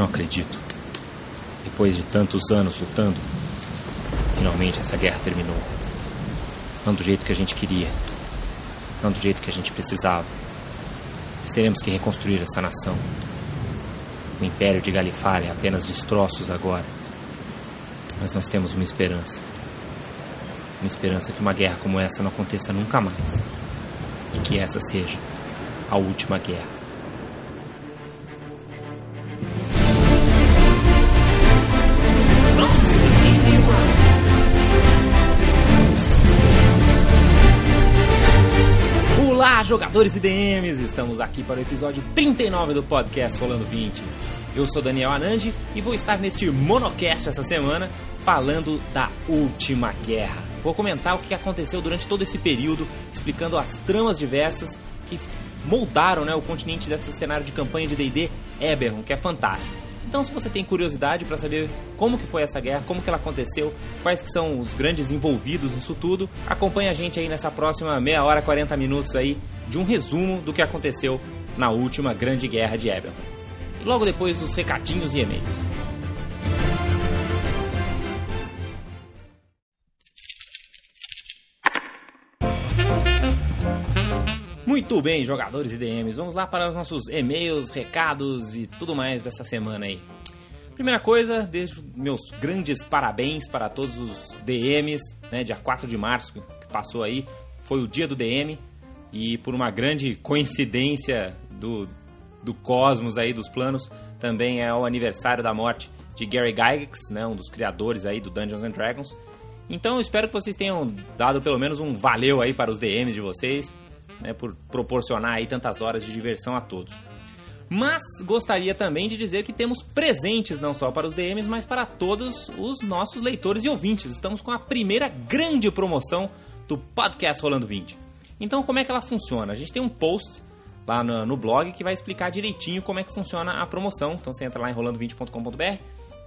não acredito. Depois de tantos anos lutando, finalmente essa guerra terminou. Não do jeito que a gente queria. Não do jeito que a gente precisava. Mas teremos que reconstruir essa nação. O Império de Galifária é apenas destroços agora. Mas nós temos uma esperança. Uma esperança que uma guerra como essa não aconteça nunca mais. E que essa seja a última guerra. Jogadores e DMs! Estamos aqui para o episódio 39 do podcast Rolando 20. Eu sou Daniel Anandi e vou estar neste monocast essa semana falando da última guerra. Vou comentar o que aconteceu durante todo esse período, explicando as tramas diversas que moldaram né, o continente desse cenário de campanha de D&D Eberron, que é fantástico. Então, se você tem curiosidade para saber como que foi essa guerra, como que ela aconteceu, quais que são os grandes envolvidos nisso tudo, acompanhe a gente aí nessa próxima meia hora, 40 minutos aí de um resumo do que aconteceu na última grande guerra de Eberron. Logo depois dos recadinhos e e-mails. Muito bem, jogadores e DMs, vamos lá para os nossos e-mails, recados e tudo mais dessa semana aí. Primeira coisa, deixo meus grandes parabéns para todos os DMs, né, dia 4 de março que passou aí, foi o dia do DM e por uma grande coincidência do, do cosmos aí, dos planos, também é o aniversário da morte de Gary Gygax, né, um dos criadores aí do Dungeons and Dragons. Então espero que vocês tenham dado pelo menos um valeu aí para os DMs de vocês, né, por proporcionar aí tantas horas de diversão a todos. Mas gostaria também de dizer que temos presentes não só para os DMs, mas para todos os nossos leitores e ouvintes. Estamos com a primeira grande promoção do podcast Rolando 20. Então, como é que ela funciona? A gente tem um post lá no, no blog que vai explicar direitinho como é que funciona a promoção. Então, você entra lá em rolando20.com.br,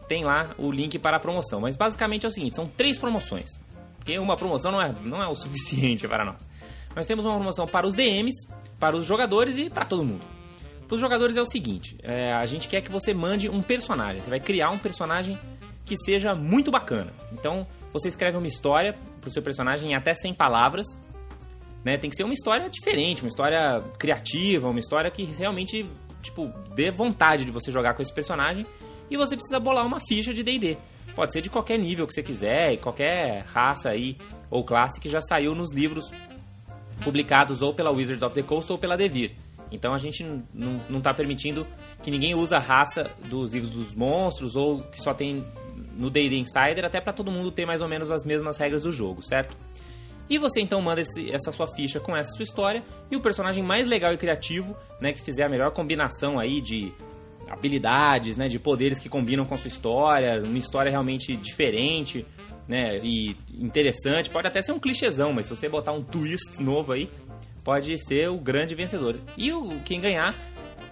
tem lá o link para a promoção. Mas basicamente é o seguinte: são três promoções. Porque uma promoção não é, não é o suficiente para nós. Nós temos uma promoção para os DMs, para os jogadores e para todo mundo. Para os jogadores é o seguinte: é, a gente quer que você mande um personagem. Você vai criar um personagem que seja muito bacana. Então, você escreve uma história para o seu personagem em até 100 palavras. Né? Tem que ser uma história diferente, uma história criativa, uma história que realmente tipo, dê vontade de você jogar com esse personagem. E você precisa bolar uma ficha de D&D. Pode ser de qualquer nível que você quiser, qualquer raça aí ou classe que já saiu nos livros publicados ou pela Wizards of the Coast ou pela Devir. Então a gente não está permitindo que ninguém use a raça dos livros dos monstros ou que só tem no D&D Insider, até para todo mundo ter mais ou menos as mesmas regras do jogo, certo? E você então manda esse, essa sua ficha com essa sua história e o personagem mais legal e criativo, né, que fizer a melhor combinação aí de habilidades, né, de poderes que combinam com a sua história, uma história realmente diferente, né, e interessante, pode até ser um clichêzão, mas se você botar um twist novo aí, pode ser o grande vencedor. E o quem ganhar,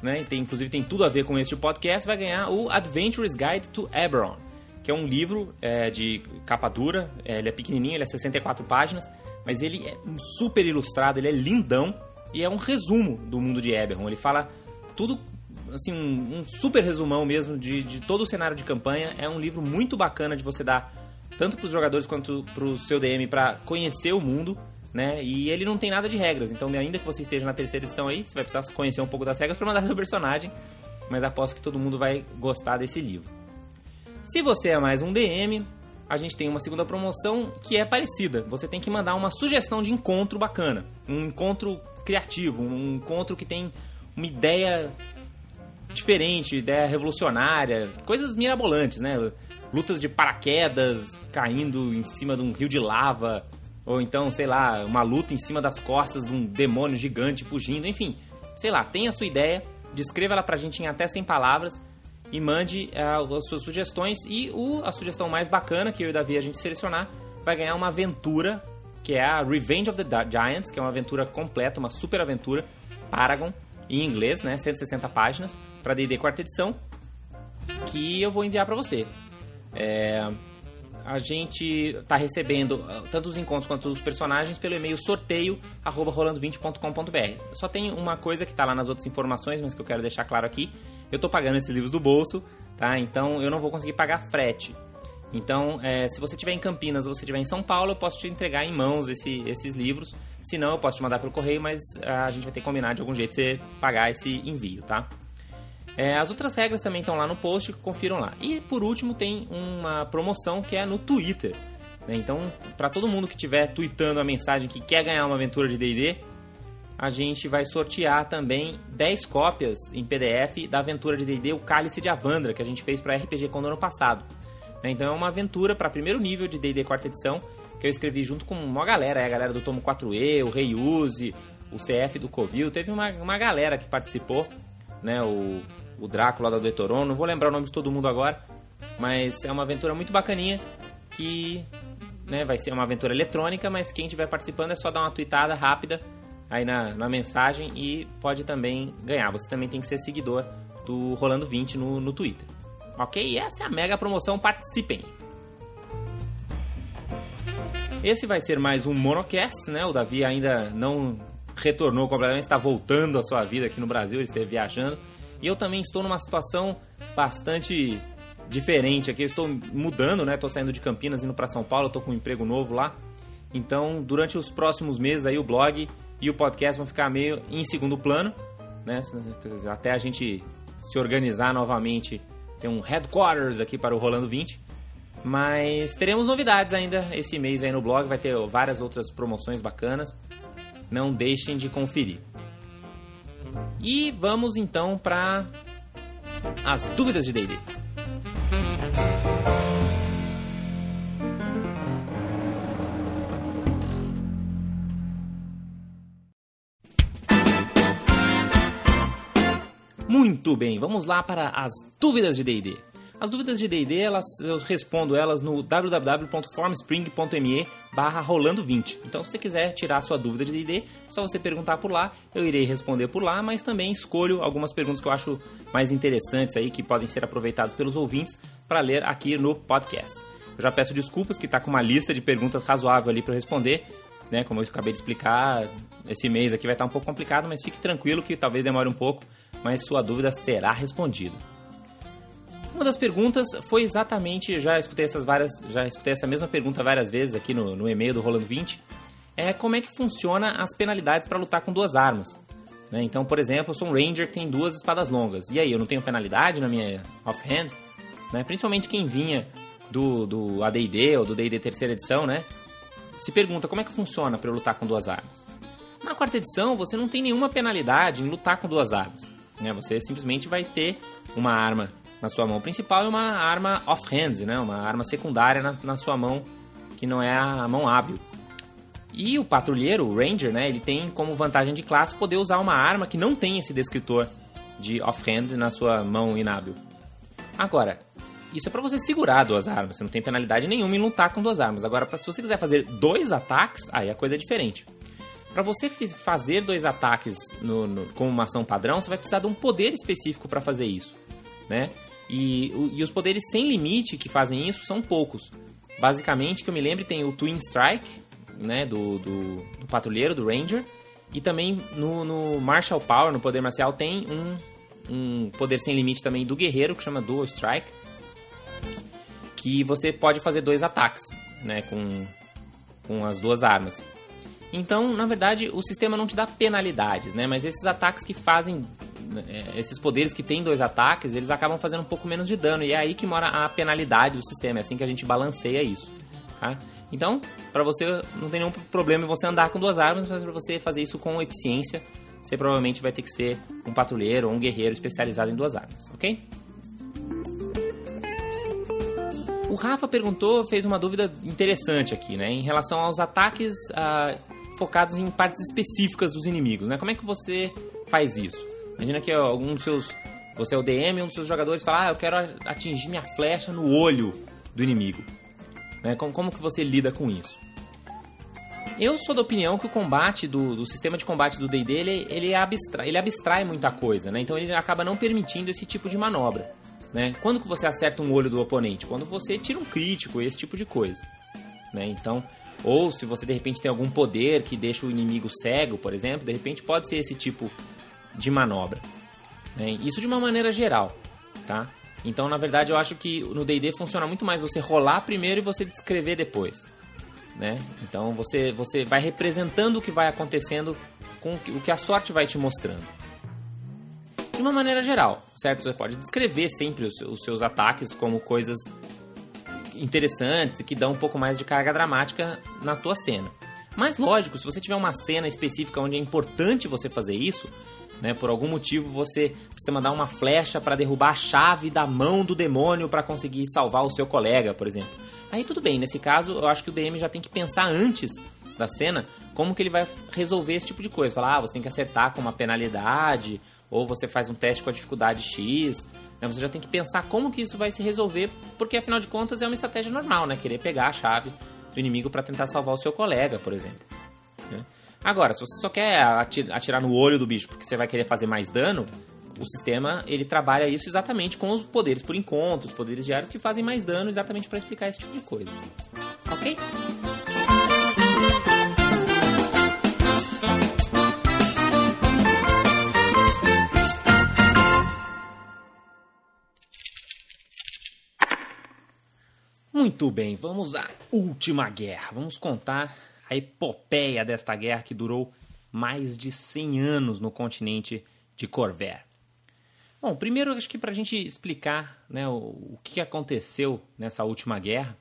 né, tem, inclusive tem tudo a ver com este podcast, vai ganhar o Adventurous Guide to Eberron, que é um livro é, de capa dura, é, ele é pequenininho, ele é 64 páginas, mas ele é super ilustrado, ele é lindão e é um resumo do mundo de Eberron. Ele fala tudo assim, um, um, super resumão mesmo de, de todo o cenário de campanha. É um livro muito bacana de você dar tanto para os jogadores quanto para o seu DM para conhecer o mundo, né? E ele não tem nada de regras, então ainda que você esteja na terceira edição aí, você vai precisar conhecer um pouco das regras para mandar seu personagem, mas aposto que todo mundo vai gostar desse livro. Se você é mais um DM, a gente tem uma segunda promoção que é parecida. Você tem que mandar uma sugestão de encontro bacana, um encontro criativo, um encontro que tem uma ideia diferente, ideia revolucionária, coisas mirabolantes, né? Lutas de paraquedas caindo em cima de um rio de lava, ou então, sei lá, uma luta em cima das costas de um demônio gigante fugindo, enfim, sei lá, tenha a sua ideia, descreva ela pra gente em até 100 palavras e mande uh, as suas sugestões e o, a sugestão mais bacana que eu e o Davi a gente selecionar vai ganhar uma aventura que é a Revenge of the Giants, que é uma aventura completa, uma super aventura Paragon em inglês, né, 160 páginas para D&D quarta edição, que eu vou enviar para você. É... a gente está recebendo ah, tanto os encontros quanto os personagens pelo e-mail sorteio rolando20.com.br. Só tem uma coisa que está lá nas outras informações, mas que eu quero deixar claro aqui. Eu estou pagando esses livros do bolso, tá? Então eu não vou conseguir pagar frete. Então, é, se você estiver em Campinas ou você estiver em São Paulo, eu posso te entregar em mãos esse, esses livros. Se não, eu posso te mandar pelo correio, mas a gente vai ter que combinar de algum jeito você pagar esse envio, tá? É, as outras regras também estão lá no post, confiram lá. E por último tem uma promoção que é no Twitter. Né? Então, para todo mundo que estiver tweetando a mensagem que quer ganhar uma aventura de D&D, a gente vai sortear também 10 cópias em PDF da aventura de D&D O Cálice de Avandra, que a gente fez para RPG Con no ano passado. Né? Então é uma aventura para primeiro nível de D&D quarta edição, que eu escrevi junto com uma galera, é a galera do Tomo 4E, o Rei Uzi, o CF do Covil, teve uma, uma galera que participou, né? O o Drácula da do Toron. Não vou lembrar o nome de todo mundo agora, mas é uma aventura muito bacaninha que né, vai ser uma aventura eletrônica, mas quem estiver participando é só dar uma tweetada rápida aí na, na mensagem e pode também ganhar. Você também tem que ser seguidor do Rolando 20 no, no Twitter. Ok? Essa é a mega promoção, participem! Esse vai ser mais um monocast, né? O Davi ainda não retornou completamente, está voltando à sua vida aqui no Brasil, ele esteve viajando. E eu também estou numa situação bastante diferente aqui. Eu estou mudando, né? Estou saindo de Campinas indo para São Paulo, estou com um emprego novo lá. Então, durante os próximos meses aí o blog e o podcast vão ficar meio em segundo plano, né? Até a gente se organizar novamente, tem um headquarters aqui para o Rolando 20. Mas teremos novidades ainda esse mês aí no blog, vai ter várias outras promoções bacanas. Não deixem de conferir. E vamos então para as dúvidas de D&D. Muito bem, vamos lá para as dúvidas de D&D. As dúvidas de D&D, elas, eu respondo elas no www.formspring.me barra rolando 20. Então, se você quiser tirar sua dúvida de D&D, é só você perguntar por lá, eu irei responder por lá, mas também escolho algumas perguntas que eu acho mais interessantes aí, que podem ser aproveitadas pelos ouvintes para ler aqui no podcast. Eu já peço desculpas que está com uma lista de perguntas razoável ali para responder, né? Como eu acabei de explicar, esse mês aqui vai estar um pouco complicado, mas fique tranquilo que talvez demore um pouco, mas sua dúvida será respondida. Uma das perguntas foi exatamente, já escutei essas várias, já escutei essa mesma pergunta várias vezes aqui no, no e-mail do Rolando 20, é como é que funciona as penalidades para lutar com duas armas. Né? Então, por exemplo, eu sou um ranger que tem duas espadas longas. E aí, eu não tenho penalidade na minha offhand? Né? Principalmente quem vinha do, do AD&D ou do D&D terceira edição, né? Se pergunta como é que funciona para eu lutar com duas armas. Na quarta edição, você não tem nenhuma penalidade em lutar com duas armas. Né? Você simplesmente vai ter uma arma na sua mão principal e uma arma off-hand, né? uma arma secundária na, na sua mão, que não é a mão hábil. E o patrulheiro, o Ranger, né, ele tem como vantagem de classe poder usar uma arma que não tem esse descritor de off-hand na sua mão inábil. Agora, isso é para você segurar duas armas, você não tem penalidade nenhuma em lutar com duas armas. Agora, se você quiser fazer dois ataques, aí a coisa é diferente. Para você fazer dois ataques no, no, com uma ação padrão, você vai precisar de um poder específico para fazer isso, né? E, e os poderes sem limite que fazem isso são poucos. Basicamente, que eu me lembre, tem o Twin Strike, né, do, do, do patrulheiro, do Ranger, e também no, no, Martial Power, no poder marcial, tem um, um poder sem limite também do guerreiro, que chama Dual Strike, que você pode fazer dois ataques, né, com, com as duas armas. Então, na verdade, o sistema não te dá penalidades, né, mas esses ataques que fazem esses poderes que têm dois ataques, eles acabam fazendo um pouco menos de dano. E é aí que mora a penalidade do sistema. É assim que a gente balanceia isso. Tá? Então, para você, não tem nenhum problema em você andar com duas armas, mas para você fazer isso com eficiência, você provavelmente vai ter que ser um patrulheiro ou um guerreiro especializado em duas armas, ok? O Rafa perguntou, fez uma dúvida interessante aqui, né? Em relação aos ataques ah, focados em partes específicas dos inimigos, né? Como é que você faz isso? Imagina que algum dos seus. Você é o DM, um dos seus jogadores fala: Ah, eu quero atingir minha flecha no olho do inimigo. Né? Como, como que você lida com isso? Eu sou da opinião que o combate do, do sistema de combate do D&D ele, ele, abstrai, ele abstrai muita coisa, né? Então ele acaba não permitindo esse tipo de manobra. Né? Quando que você acerta um olho do oponente? Quando você tira um crítico, esse tipo de coisa. Né? Então, ou se você de repente tem algum poder que deixa o inimigo cego, por exemplo, de repente pode ser esse tipo de manobra. Né? Isso de uma maneira geral, tá? Então, na verdade, eu acho que no D&D funciona muito mais você rolar primeiro e você descrever depois, né? Então, você você vai representando o que vai acontecendo com o que a sorte vai te mostrando. De uma maneira geral, certo? Você pode descrever sempre os, os seus ataques como coisas interessantes que dão um pouco mais de carga dramática na tua cena. Mas lógico, se você tiver uma cena específica onde é importante você fazer isso, né, por algum motivo você precisa mandar uma flecha para derrubar a chave da mão do demônio para conseguir salvar o seu colega, por exemplo. Aí tudo bem, nesse caso eu acho que o DM já tem que pensar antes da cena como que ele vai resolver esse tipo de coisa. Falar, ah, você tem que acertar com uma penalidade, ou você faz um teste com a dificuldade X. Né? Você já tem que pensar como que isso vai se resolver, porque afinal de contas é uma estratégia normal, né? Querer pegar a chave do inimigo para tentar salvar o seu colega, por exemplo. Né? Agora, se você só quer atirar no olho do bicho porque você vai querer fazer mais dano, o sistema ele trabalha isso exatamente com os poderes por encontro, os poderes diários que fazem mais dano, exatamente para explicar esse tipo de coisa. Ok? Muito bem, vamos à última guerra. Vamos contar a epopeia desta guerra que durou mais de 100 anos no continente de Corvair. Bom, primeiro acho que para a gente explicar né, o, o, que aconteceu nessa última guerra,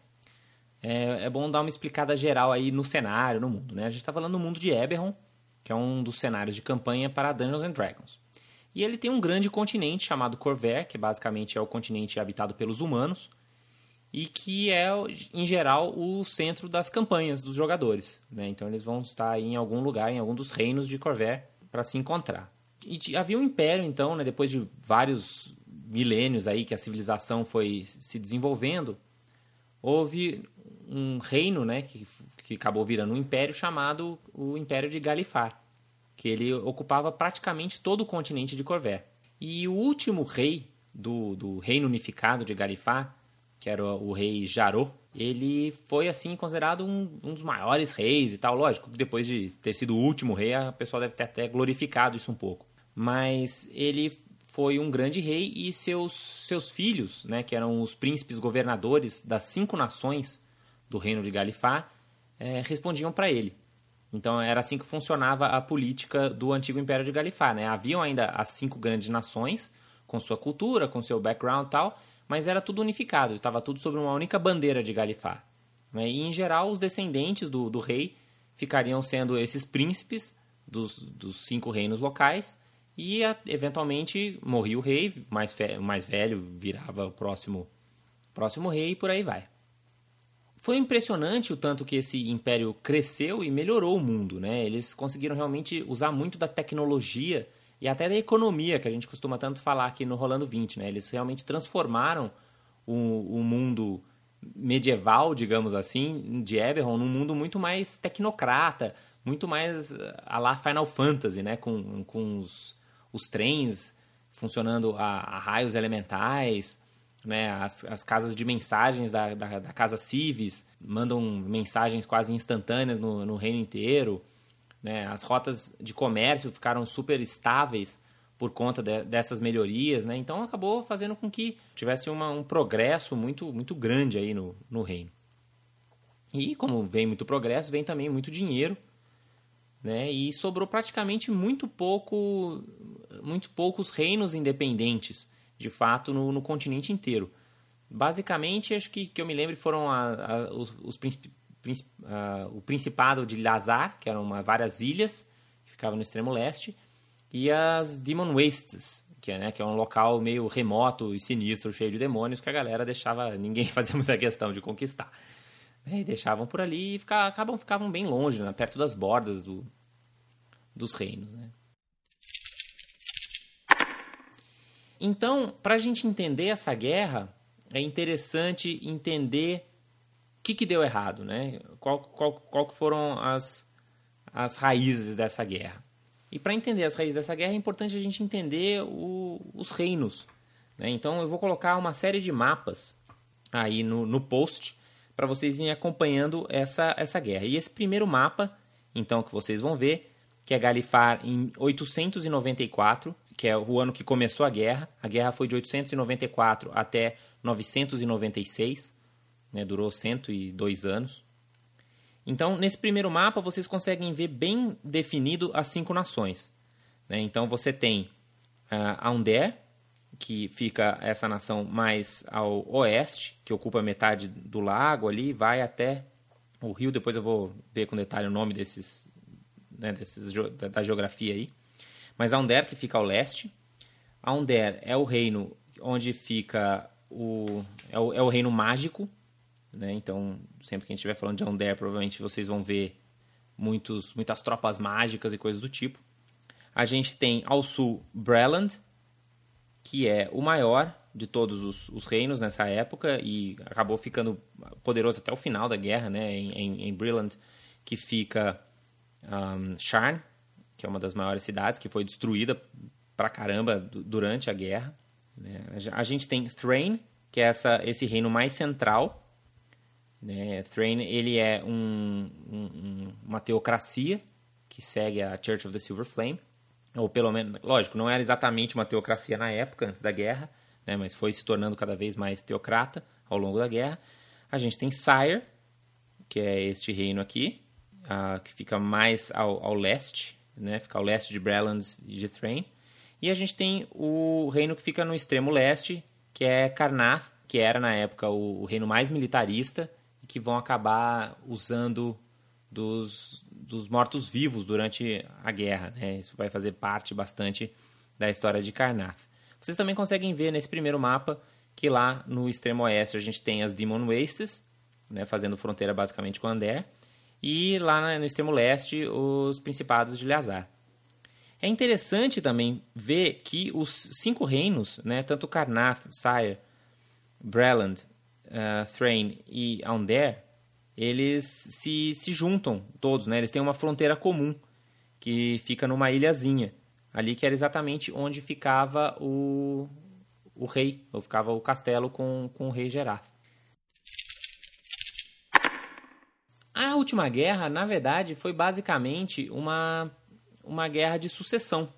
é, é, bom dar uma explicada geral aí no cenário, no mundo. Né? A gente está falando do mundo de Eberron, que é um dos cenários de campanha para Dungeons and Dragons. E ele tem um grande continente chamado Corvair, que basicamente é o continente habitado pelos humanos, e que é, em geral, o centro das campanhas dos jogadores. Né? Então eles vão estar em algum lugar, em algum dos reinos de Corvair, para se encontrar. E havia um império, então, né, depois de vários milênios aí que a civilização foi se desenvolvendo, houve um reino né, que, que acabou virando um império chamado o Império de Galifar, que ele ocupava praticamente todo o continente de Corvair. E o último rei do, do reino unificado de Galifar que era o rei Jarô, ele foi assim considerado um, um, dos maiores reis e tal. Lógico que depois de ter sido o último rei, a pessoa deve ter até glorificado isso um pouco. Mas ele foi um grande rei e seus, seus filhos, né, que eram os príncipes governadores das cinco nações do reino de Galifar, é, respondiam para ele. Então era assim que funcionava a política do antigo Império de Galifar. Né? Haviam ainda as cinco grandes nações, com sua cultura, com seu background e tal, mas era tudo unificado, estava tudo sobre uma única bandeira de Galifar. Né? E, em geral, os descendentes do, do rei ficariam sendo esses príncipes dos, dos cinco reinos locais, e eventualmente morria o rei, mais, mais velho virava o próximo, próximo rei e por aí vai. Foi impressionante o tanto que esse império cresceu e melhorou o mundo. Né? Eles conseguiram realmente usar muito da tecnologia e até da economia, que a gente costuma tanto falar aqui no Rolando 20. Né? Eles realmente transformaram o, o mundo medieval, digamos assim, de Eberron num mundo muito mais tecnocrata, muito mais a lá Final Fantasy, né? com, com os, os trens funcionando a, a raios elementais, né? as, as casas de mensagens da, da, da Casa Civis mandam mensagens quase instantâneas no, no reino inteiro. Né? As rotas de comércio ficaram super estáveis por conta de, dessas melhorias, né? Então acabou fazendo com que tivesse uma, um progresso muito, muito grande aí no, no reino. E como vem muito progresso, vem também muito dinheiro, né? E sobrou praticamente muito pouco, muito poucos reinos independentes, de fato, no, no continente inteiro. Basicamente, acho que, que eu me lembro foram a, a, os, os uh, o Principado de Lazar, que eram uma, várias ilhas que ficavam no extremo leste, e as Demon Wastes, que é, né, que é um local meio remoto e sinistro, cheio de demônios, que a galera deixava, ninguém fazia muita questão de conquistar. Né, e deixavam por ali e ficavam, acabam, ficavam bem longe, né, perto das bordas do, dos reinos. Né. Então, para a gente entender essa guerra, é interessante entender que, que deu errado, né? Qual, qual, qual que foram as, as raízes dessa guerra? E para entender as raízes dessa guerra é importante a gente entender o, os reinos, Né? Então eu vou colocar uma série de mapas aí no, no post para vocês irem acompanhando essa, essa guerra. E esse primeiro mapa, então, que vocês vão ver, que é Galifar em 894, que é o ano que começou a guerra. A guerra foi de 894 até 996, né? durou 102 anos. Então, nesse primeiro mapa, vocês conseguem ver bem definido as cinco nações. Né? Então, você tem uh, Aundé, que fica essa nação mais ao oeste, que ocupa metade do lago ali, vai até o rio. Depois eu vou ver com detalhe o nome desses, né, desses da geografia aí. Mas Aundé, que fica ao leste. Aundé é o reino onde fica o é o, é o reino mágico, né? Então, sempre que a gente estiver falando de Aundé, provavelmente vocês vão ver muitos, muitas tropas mágicas e coisas do tipo. A gente tem ao sul Breland, que é o maior de todos os, os, reinos nessa época e acabou ficando poderoso até o final da guerra, né? Em, em, em Brilland, que fica um, Sharn, que é uma das maiores cidades, que foi destruída pra caramba durante a guerra. Né? A gente tem Thrain, que é essa, esse reino mais central. Né? Thrain ele é um, um, uma teocracia que segue a Church of the Silver Flame ou pelo menos, lógico, não era exatamente uma teocracia na época, antes da guerra, né, mas foi se tornando cada vez mais teocrata ao longo da guerra. A gente tem Sire, que é este reino aqui, uh, que fica mais ao, ao, leste, né, fica ao leste de Breland e de Thrain. E a gente tem o reino que fica no extremo leste, que é Karnath, que era na época o, o reino mais militarista que vão acabar usando dos, dos mortos-vivos durante a guerra. Né? Isso vai fazer parte bastante da história de Karnath. Vocês também conseguem ver nesse primeiro mapa que lá no extremo oeste a gente tem as Demon Wastes, né, fazendo fronteira basicamente com Ander, e lá no extremo leste os Principados de Eleazar. É interessante também ver que os cinco reinos, né, tanto Karnath, Sire, Breland, uh, Thrain e Ander, eles se, se juntam todos, né? Eles têm uma fronteira comum que fica numa ilhazinha ali que era exatamente onde ficava o, o rei, ou ficava o castelo com, com o rei Gerard. A última guerra, na verdade, foi basicamente uma, uma guerra de sucessão.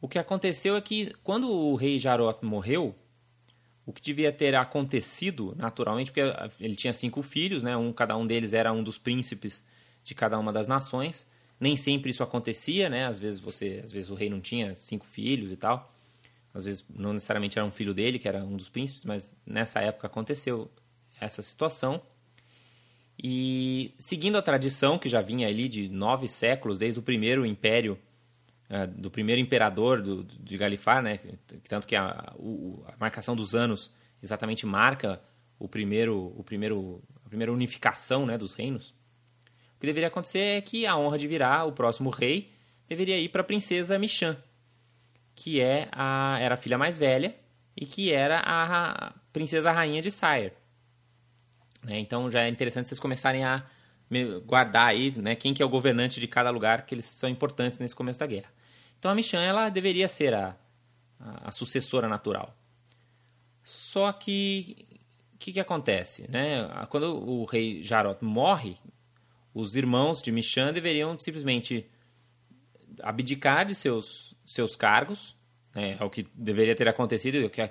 O que aconteceu é que quando o rei Jaroth morreu, o que devia ter acontecido naturalmente, porque ele tinha cinco filhos, né? Um, cada um deles era um dos príncipes de cada uma das nações. Nem sempre isso acontecia, né? Às vezes você, às vezes o rei não tinha cinco filhos e tal. Às vezes não necessariamente era um filho dele que era um dos príncipes, mas nessa época aconteceu essa situação. E seguindo a tradição que já vinha ali de nove séculos, desde o primeiro império uh, do primeiro imperador do, de Galifar, né? Tanto que a, a marcação dos anos exatamente marca o primeiro, o primeiro, a primeira unificação, né, dos reinos. O que deveria acontecer é que a honra de virar o próximo rei deveria ir para a princesa Michan, que é a, era a filha mais velha e que era a princesa rainha de Sire. Né? Então já é interessante vocês começarem a guardar aí né, quem que é o governante de cada lugar, que eles são importantes nesse começo da guerra. Então a Michan ela deveria ser a, a, sucessora natural. Só que o que, que acontece? Né? Quando o rei Jarot morre, os irmãos de Michan deveriam simplesmente abdicar de seus, seus cargos, né? é o que deveria ter acontecido, o que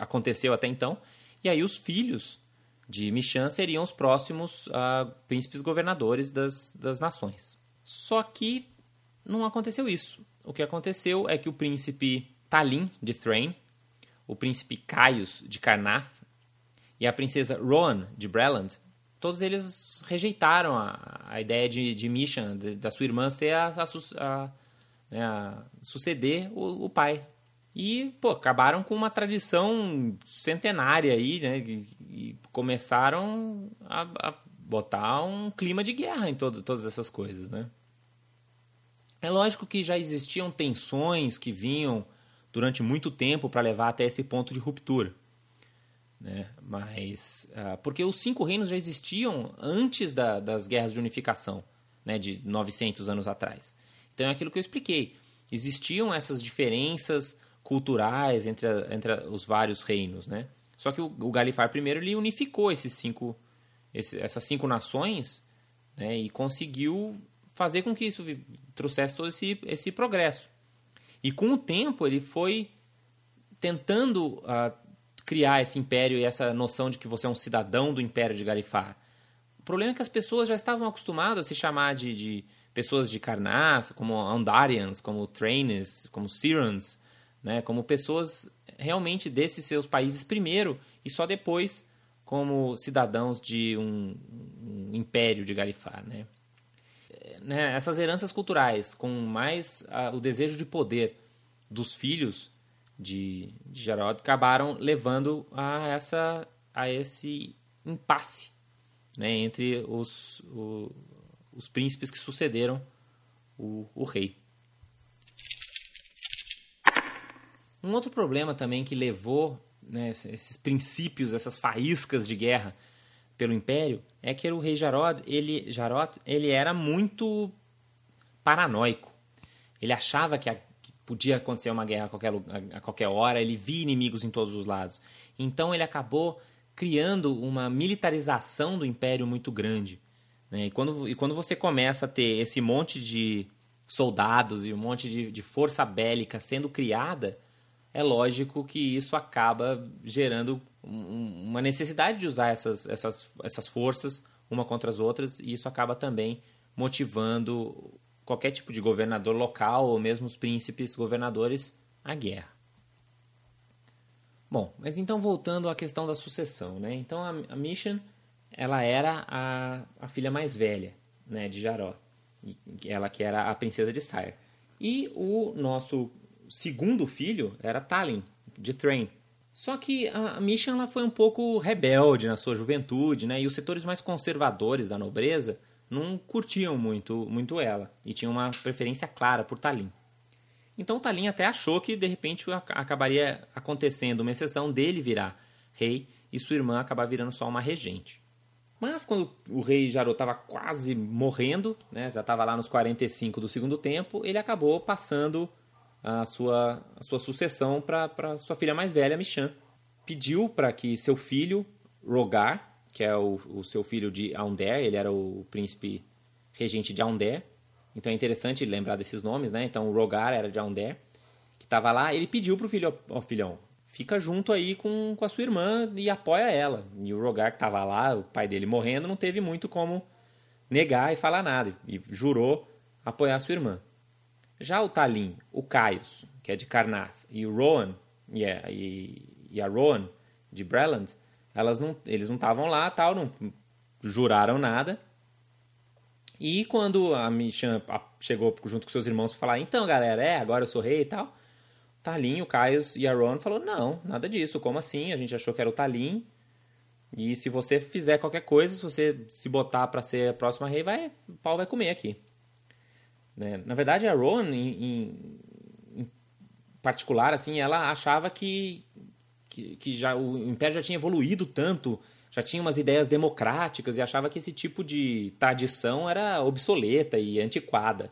aconteceu até então, e aí os filhos de Michan seriam os próximos uh, príncipes governadores das, das nações. Só que não aconteceu isso o que aconteceu é que o príncipe Talin de Thrain, o príncipe Caius de Carnath e a princesa Rohan de Breland, todos eles rejeitaram a, a ideia de, de Mishan, de, da sua irmã, ser a, a, né, a suceder o, o, pai. E, pô, acabaram com uma tradição centenária aí, né? E, e começaram a, botar um clima de guerra em todo, todas essas coisas, né? É lógico que já existiam tensões que vinham durante muito tempo para levar até esse ponto de ruptura. Né? Mas. Uh, porque os cinco reinos já existiam antes da, das guerras de unificação, né? de 900 anos atrás. Então é aquilo que eu expliquei. Existiam essas diferenças culturais entre, a, entre os vários reinos, né? Só que o, o Galifar I ele unificou esses cinco, esse, essas cinco nações né, e conseguiu fazer com que isso trouxesse todo esse, esse progresso. E com o tempo ele foi tentando uh, criar esse império e essa noção de que você é um cidadão do império de Galifar. O problema é que as pessoas já estavam acostumadas a se chamar de, de pessoas de Karnas, como Andarians, como Trainers, como Sirans, né, como pessoas realmente desses seus países primeiro e só depois como cidadãos de um, um império de Galifar. Né? Né, essas heranças culturais, com mais o desejo de poder dos filhos de, de acabaram levando a, essa, a esse impasse né, entre os, o, os príncipes que sucederam o, o rei. Um outro problema também que levou né, esses princípios, essas faíscas de guerra pelo Império, é que o rei Jarod, ele, Jarod, ele era muito paranoico. Ele achava que, a, que podia acontecer uma guerra a qualquer, a, qualquer hora, ele via inimigos em todos os lados. Então ele acabou criando uma militarização do Império muito grande. Né? E, quando, e quando você começa a ter esse monte de soldados e um monte de, de força bélica sendo criada, é lógico que isso acaba gerando um, uma necessidade de usar essas, essas, essas forças uma contra as outras, e isso acaba também motivando qualquer tipo de governador local ou mesmo os príncipes governadores à guerra. Bom, mas então voltando à questão da sucessão, né? Então a, a Mission, ela era a, a filha mais velha, né, de Jaró, ela que era a princesa de Sire. E o nosso segundo filho era Talin, de Thrain. Só que a Mission ela foi um pouco rebelde na sua juventude, né? E os setores mais conservadores da nobreza não curtiam muito, muito ela e tinham uma preferência clara por Talin. Então Talin até achou que de repente acabaria acontecendo uma exceção dele virar rei e sua irmã acabar virando só uma regente. Mas quando o rei Jarô estava quase morrendo, né, já estava lá nos 45 do segundo tempo, ele acabou passando a sua, a sua sucessão para sua filha mais velha, Michan. Pediu para que seu filho, Rogar, que é o, o seu filho de Aundar, ele era o príncipe regente de Aundar, então é interessante lembrar desses nomes, né? Então o Rogar era de Aundar, que estava lá, ele pediu para o filho, ó oh, filhão, fica junto aí com, com a sua irmã e apoia ela. E o Rogar que estava lá, o pai dele morrendo, não teve muito como negar e falar nada, e jurou apoiar a sua irmã. Já o Talim, o Caius, que é de Carnath, e o Rowan, e, a, e, e a Rowan, de Breland, elas não, eles não estavam lá, tal, não juraram nada. E quando a Michan chegou junto com seus irmãos para falar, então galera, é, agora eu sou rei e tal, o Talim, o Caius e a Rowan falou, não, nada disso, como assim? A gente achou que era o Talim, e se você fizer qualquer coisa, se você se botar para ser a próxima rei, vai, o pau vai comer aqui. Né? Na verdade, a Rowan, em, em, em, particular, assim, ela achava que, que, que, já, o Império já tinha evoluído tanto, já tinha umas ideias democráticas e achava que esse tipo de tradição era obsoleta e antiquada.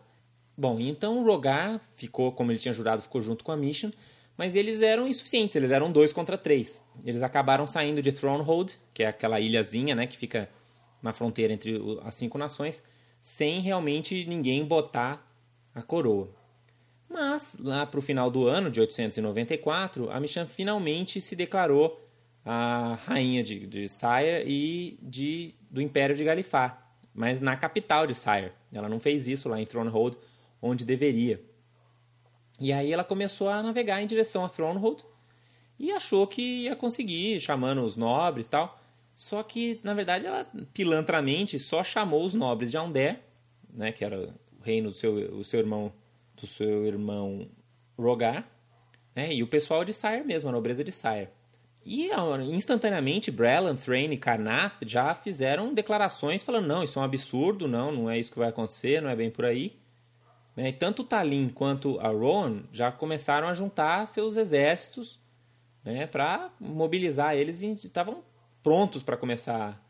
Bom, então o Rogar ficou, como ele tinha jurado, ficou junto com a Mission, mas eles eram insuficientes, eles eram dois contra três. Eles acabaram saindo de Thronehold, que é aquela ilhazinha né, que fica na fronteira entre as cinco nações, sem realmente ninguém botar a coroa. Mas, lá para o final do ano de 894, a Michan finalmente se declarou a rainha de, de Sire e de, do Império de Galifar, mas na capital de Sire. Ela não fez isso lá em Thronehold, onde deveria. E aí ela começou a navegar em direção a Thronehold e achou que ia conseguir, chamando os nobres e tal. Só que, na verdade, ela pilantramente só chamou os nobres de Aundé, né, que era o reino do seu, o seu irmão do seu irmão Rogar, né, e o pessoal de Sire mesmo, a nobreza de Sire. E instantaneamente Brelan, Thrain e Carnath já fizeram declarações falando: não, isso é um absurdo, não, não é isso que vai acontecer, não é bem por aí. Né? E tanto Talin quanto a Rowan já começaram a juntar seus exércitos né, para mobilizar eles e estavam prontos para começar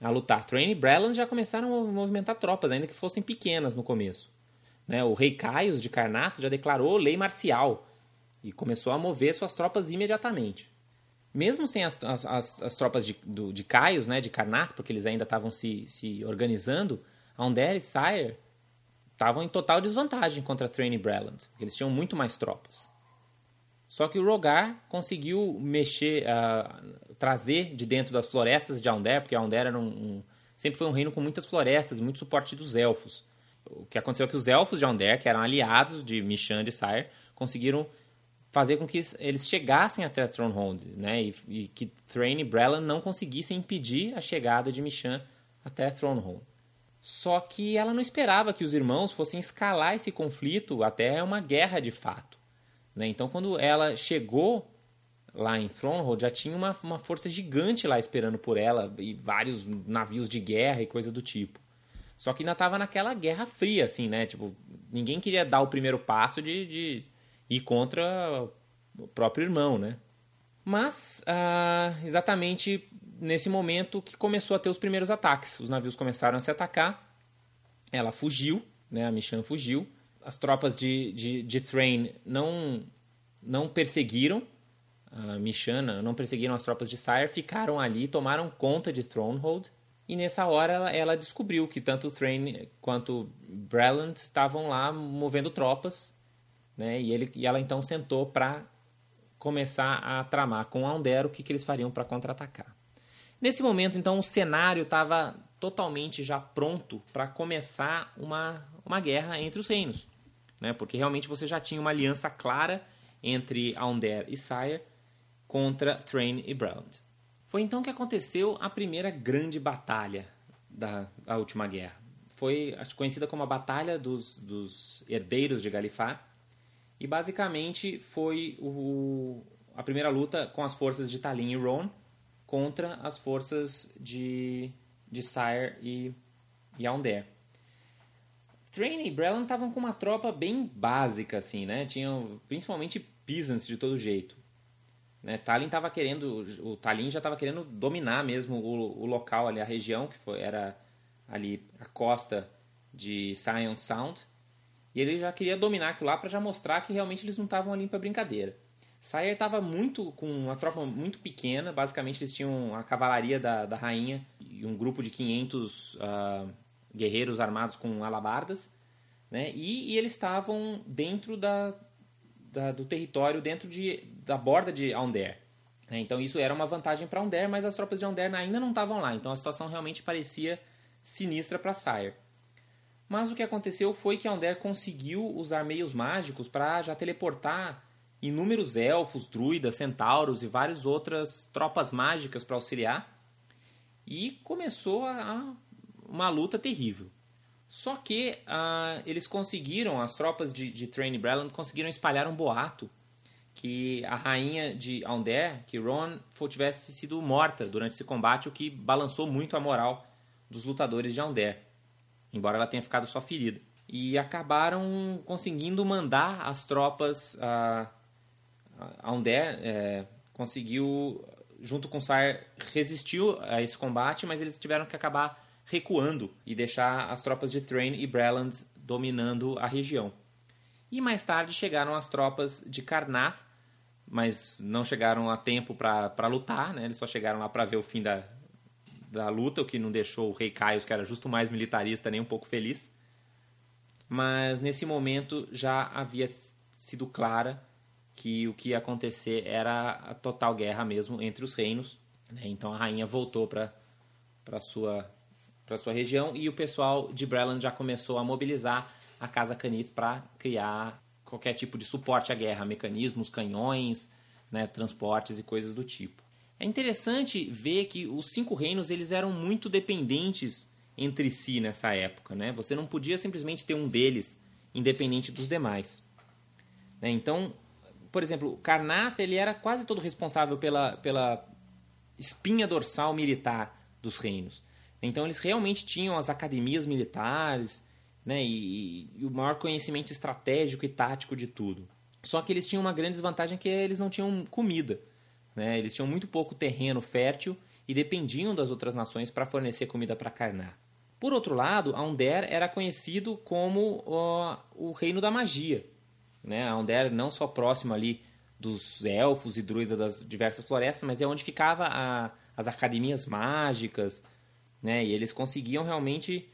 a lutar. Thrain e Breland já começaram a movimentar tropas, ainda que fossem pequenas no começo. Né? O rei Caius de Carnato já declarou lei marcial. e começou a mover suas tropas imediatamente. Mesmo sem as, as, as, as tropas de, do, de Caios, né, de Karnath, porque eles ainda estavam se, se organizando, Aundair e Sire estavam em total desvantagem contra Thrain e Breland, porque eles tinham muito mais tropas. Só que o Rogar conseguiu mexer, uh, trazer de dentro das florestas de Aundair, porque era um, um, sempre foi um reino com muitas florestas, muito suporte dos elfos. O que aconteceu é que os elfos de Aundair, que eram aliados de Michan e Sire, conseguiram fazer com que eles chegassem até Thronehold, né? E, e que Thrain e Brelan não conseguissem impedir a chegada de Michan até Thronehold. Só que ela não esperava que os irmãos fossem escalar esse conflito até uma guerra de fato. Né? Então, quando ela chegou lá em Thronehold, já tinha uma, uma força gigante lá esperando por ela, e vários navios de guerra e coisa do tipo. Só que ainda estava naquela guerra fria, assim, né? Tipo, ninguém queria dar o primeiro passo de, de ir contra o próprio irmão, né? Mas, ah, exatamente nesse momento que começou a ter os primeiros ataques. Os navios começaram a se atacar. Ela fugiu, né? A Michan fugiu. As tropas de, de, de Thrain não, não perseguiram a Michan, não perseguiram as tropas de Sire, ficaram ali, tomaram conta de Thronehold. E nessa hora ela, ela descobriu que tanto Thrain quanto Breland estavam lá movendo tropas. Né? E, ele, e ela então sentou para começar a tramar com Aundero o que, que eles fariam para contra-atacar. Nesse momento, então, o cenário estava totalmente já pronto para começar uma, uma guerra entre os reinos. Né? Porque realmente você já tinha uma aliança clara entre Aundair e Sire contra Thrain e Brand. Foi então que aconteceu a primeira grande batalha da, da última guerra. Foi conhecida como a Batalha dos, dos Herdeiros de Galifar. E basicamente foi o, a primeira luta com as forças de Talin e Ron contra as forças de, de Sire e, e. Thrain e Brelan estavam com uma tropa bem básica, assim, né? Tinham principalmente peasants de todo jeito. Né? Talin estava querendo, o Talin já estava querendo dominar mesmo o, o, local ali, a região que foi, era ali a costa de Sion Sound. E ele já queria dominar aquilo lá para já mostrar que realmente eles não estavam ali para brincadeira. Sire estava muito com uma tropa muito pequena, basicamente eles tinham a cavalaria da, da rainha e um grupo de 500 uh, ah, guerreiros armados com alabardas, né? E, e eles estavam dentro da, da, do território, dentro de, da borda de Aundair. Né? Então isso era uma vantagem para Aundair, mas as tropas de Aundair ainda não estavam lá, então a situação realmente parecia sinistra para Sire. Mas o que aconteceu foi que Aundair conseguiu usar meios mágicos para já teleportar inúmeros elfos, druidas, centauros e várias outras tropas mágicas para auxiliar. E começou a, uma luta terrível. Só que uh, eles conseguiram, as tropas de, de Train Breland conseguiram espalhar um boato que a rainha de Aundair, que Ron, tivesse sido morta durante esse combate, o que balançou muito a moral dos lutadores de Aundair, embora ela tenha ficado só ferida. E acabaram conseguindo mandar as tropas uh, a Aundair é, conseguiu, junto com Sire, resistiu a esse combate, mas eles tiveram que acabar recuando e deixar as tropas de Train e Breland dominando a região. E mais tarde chegaram as tropas de Karnath, mas não chegaram a tempo para lutar, né? eles só chegaram lá para ver o fim da, da luta, o que não deixou o rei Caios, que era justo mais militarista, nem um pouco feliz. Mas nesse momento já havia sido clara que o que ia acontecer era a total guerra mesmo entre os reinos. Né? Então a rainha voltou para sua para sua região e o pessoal de Breland já começou a mobilizar a Casa Canith para criar qualquer tipo de suporte à guerra, mecanismos, canhões, né, transportes e coisas do tipo. É interessante ver que os cinco reinos eles eram muito dependentes entre si nessa época, né? Você não podia simplesmente ter um deles independente dos demais. Né? Então por exemplo, Karnath ele era quase todo responsável pela, pela espinha dorsal militar dos reinos. Então eles realmente tinham as academias militares né, e, e, o maior conhecimento estratégico e tático de tudo. Só que eles tinham uma grande desvantagem que eles não tinham comida. Né? Eles tinham muito pouco terreno fértil e dependiam das outras nações para fornecer comida para Karnath. Por outro lado, Aundair era conhecido como ó, o reino da magia. Né? A Aundair não só próximo ali dos elfos e druidas das diversas florestas, mas é onde ficava a, as academias mágicas, né? E eles conseguiam realmente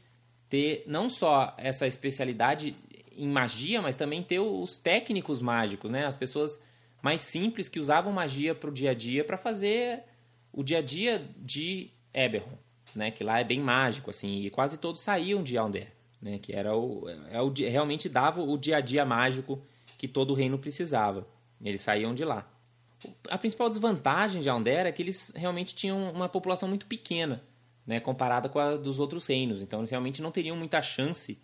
ter não só essa especialidade em magia, mas também ter os técnicos mágicos, né? As pessoas mais simples que usavam magia para o dia a dia para fazer o dia a dia de Eberron, né? Que lá é bem mágico, assim, e quase todos saíam de Alder, né? Que era o, é o realmente dava o dia a dia mágico que todo o reino precisava. Eles saíam de lá. A principal desvantagem de Alder é que eles realmente tinham uma população muito pequena, né? Comparada com a dos outros reinos. Então eles realmente não teriam muita chance